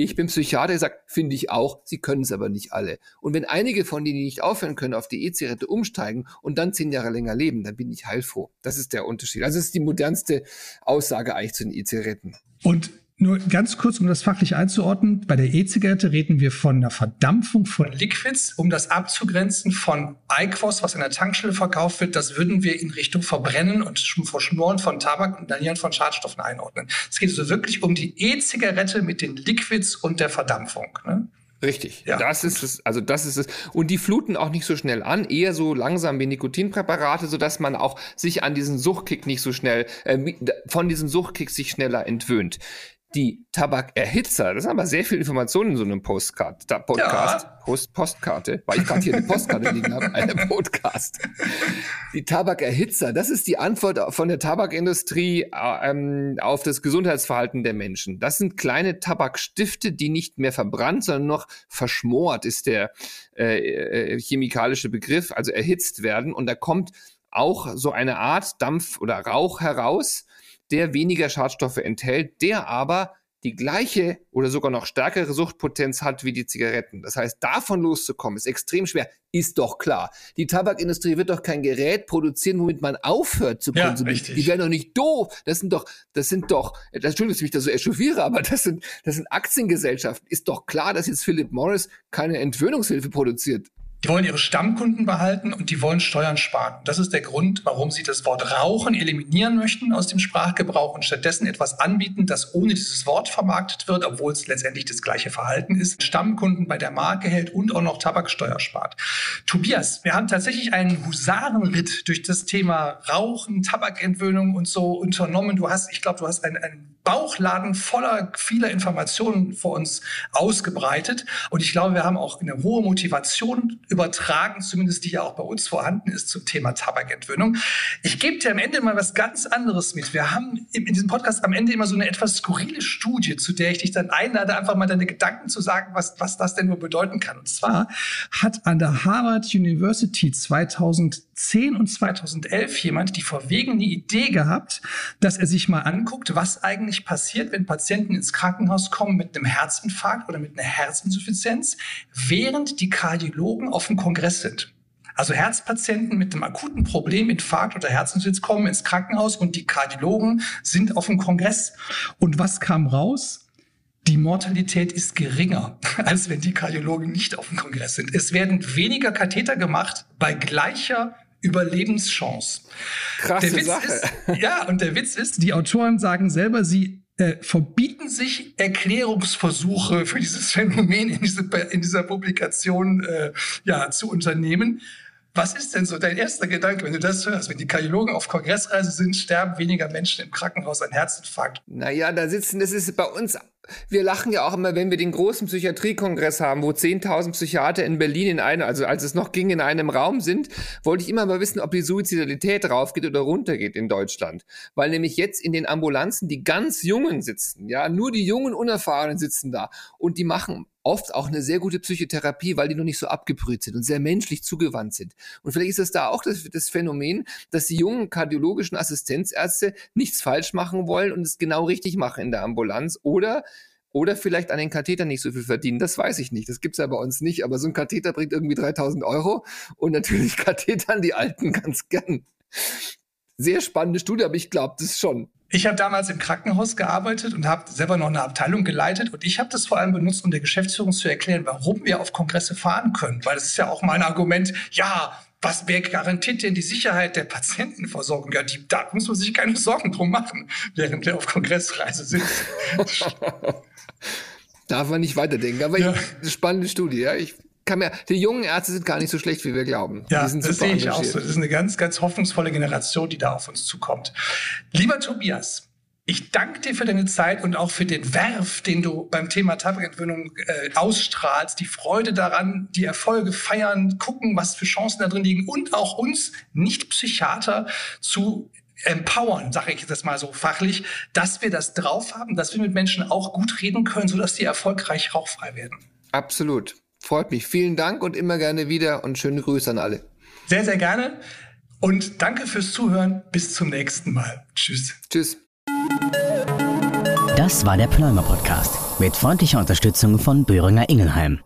Ich bin Psychiater, der sagt, finde ich auch, sie können es aber nicht alle. Und wenn einige von denen, die nicht aufhören können, auf die E-Zigarette umsteigen und dann zehn Jahre länger leben, dann bin ich heilfroh. Das ist der Unterschied. Also das ist die modernste Aussage eigentlich zu den E-Zigaretten. Und nur ganz kurz, um das fachlich einzuordnen. Bei der E-Zigarette reden wir von einer Verdampfung von Liquids, um das abzugrenzen von Eiquos, was in der Tankstelle verkauft wird. Das würden wir in Richtung Verbrennen und Verschmoren von Tabak und Inhalieren von Schadstoffen einordnen. Es geht also wirklich um die E-Zigarette mit den Liquids und der Verdampfung. Ne? Richtig. Ja. Das ist es, also das ist es. Und die fluten auch nicht so schnell an, eher so langsam wie Nikotinpräparate, sodass man auch sich an diesen Suchtkick nicht so schnell, äh, von diesem Suchtkick sich schneller entwöhnt die Tabakerhitzer, das sind aber sehr viele Informationen in so einem Postcard, Podcast, ja. Post, Postkarte, weil ich gerade hier eine Postkarte liegen habe, eine Podcast. Die Tabakerhitzer, das ist die Antwort von der Tabakindustrie äh, ähm, auf das Gesundheitsverhalten der Menschen. Das sind kleine Tabakstifte, die nicht mehr verbrannt, sondern noch verschmort ist der äh, äh, chemikalische Begriff, also erhitzt werden. Und da kommt auch so eine Art Dampf oder Rauch heraus, der weniger Schadstoffe enthält, der aber die gleiche oder sogar noch stärkere Suchtpotenz hat wie die Zigaretten. Das heißt, davon loszukommen, ist extrem schwer. Ist doch klar. Die Tabakindustrie wird doch kein Gerät produzieren, womit man aufhört zu konsumieren. Ja, die werden doch nicht doof. Das sind doch, das sind doch, Entschuldigung, dass ich mich da so echauffiere, aber das sind, das sind Aktiengesellschaften. Ist doch klar, dass jetzt Philip Morris keine Entwöhnungshilfe produziert. Die wollen ihre Stammkunden behalten und die wollen Steuern sparen. Das ist der Grund, warum sie das Wort Rauchen eliminieren möchten aus dem Sprachgebrauch und stattdessen etwas anbieten, das ohne dieses Wort vermarktet wird, obwohl es letztendlich das gleiche Verhalten ist. Stammkunden bei der Marke hält und auch noch Tabaksteuer spart. Tobias, wir haben tatsächlich einen Husarenritt durch das Thema Rauchen, Tabakentwöhnung und so unternommen. Du hast, ich glaube, du hast einen, einen Bauchladen voller vieler Informationen vor uns ausgebreitet. Und ich glaube, wir haben auch eine hohe Motivation übertragen, zumindest die ja auch bei uns vorhanden ist zum Thema Tabakentwöhnung. Ich gebe dir am Ende mal was ganz anderes mit. Wir haben in diesem Podcast am Ende immer so eine etwas skurrile Studie, zu der ich dich dann einlade, einfach mal deine Gedanken zu sagen, was, was das denn nur bedeuten kann. Und zwar hat an der Harvard University 2010 und 2011 jemand die verwegene Idee gehabt, dass er sich mal anguckt, was eigentlich passiert, wenn Patienten ins Krankenhaus kommen mit einem Herzinfarkt oder mit einer Herzinsuffizienz, während die Kardiologen auf dem Kongress sind. Also Herzpatienten mit einem akuten Problem, Infarkt oder Herzinsuffizienz kommen ins Krankenhaus und die Kardiologen sind auf dem Kongress. Und was kam raus? Die Mortalität ist geringer, als wenn die Kardiologen nicht auf dem Kongress sind. Es werden weniger Katheter gemacht bei gleicher Überlebenschance. Krasse der Witz Sache. Ist, ja, und der Witz ist, die Autoren sagen selber, sie äh, verbieten sich Erklärungsversuche für dieses Phänomen in, diese, in dieser Publikation äh, ja, zu unternehmen. Was ist denn so dein erster Gedanke, wenn du das hörst? Wenn die Kardiologen auf Kongressreise sind, sterben weniger Menschen im Krankenhaus an Herzinfarkt. Naja, da sitzen, das ist bei uns wir lachen ja auch immer, wenn wir den großen Psychiatriekongress haben, wo 10.000 Psychiater in Berlin in einem, also als es noch ging, in einem Raum sind, wollte ich immer mal wissen, ob die Suizidalität raufgeht oder runtergeht in Deutschland. Weil nämlich jetzt in den Ambulanzen die ganz Jungen sitzen, ja, nur die jungen Unerfahrenen sitzen da und die machen oft auch eine sehr gute Psychotherapie, weil die noch nicht so abgebrüht sind und sehr menschlich zugewandt sind. Und vielleicht ist das da auch das, das Phänomen, dass die jungen kardiologischen Assistenzärzte nichts falsch machen wollen und es genau richtig machen in der Ambulanz oder oder vielleicht an den Katheter nicht so viel verdienen. Das weiß ich nicht. Das gibt's ja bei uns nicht. Aber so ein Katheter bringt irgendwie 3000 Euro. Und natürlich Kathetern die Alten ganz gern. Sehr spannende Studie, aber ich glaube das schon. Ich habe damals im Krankenhaus gearbeitet und habe selber noch eine Abteilung geleitet und ich habe das vor allem benutzt, um der Geschäftsführung zu erklären, warum wir auf Kongresse fahren können. Weil das ist ja auch mein Argument, ja, was wer garantiert denn die Sicherheit der Patientenversorgung? Ja, die, da muss man sich keine Sorgen drum machen, während wir auf Kongressreise sind. Darf man nicht weiterdenken, aber ja. ich, spannende Studie, ja. Ich kann mir, die jungen Ärzte sind gar nicht so schlecht, wie wir glauben. Ja, das sehe ich auch so. Das ist eine ganz, ganz hoffnungsvolle Generation, die da auf uns zukommt. Lieber Tobias, Ich danke dir für deine Zeit und auch für den Werf, den du beim Thema Tabakentwöhnung äh, ausstrahlst. Die Freude daran, die Erfolge feiern, gucken, was für Chancen da drin liegen und auch uns Nicht-Psychiater zu empowern, sage ich das mal so fachlich, dass wir das drauf haben, dass wir mit Menschen auch gut reden können, sodass die erfolgreich rauchfrei werden. Absolut. Freut mich. Vielen Dank und immer gerne wieder und schöne Grüße an alle. Sehr, sehr gerne. Und danke fürs Zuhören. Bis zum nächsten Mal. Tschüss. Tschüss. Das war der Pneumer Podcast mit freundlicher Unterstützung von Böhringer Ingelheim.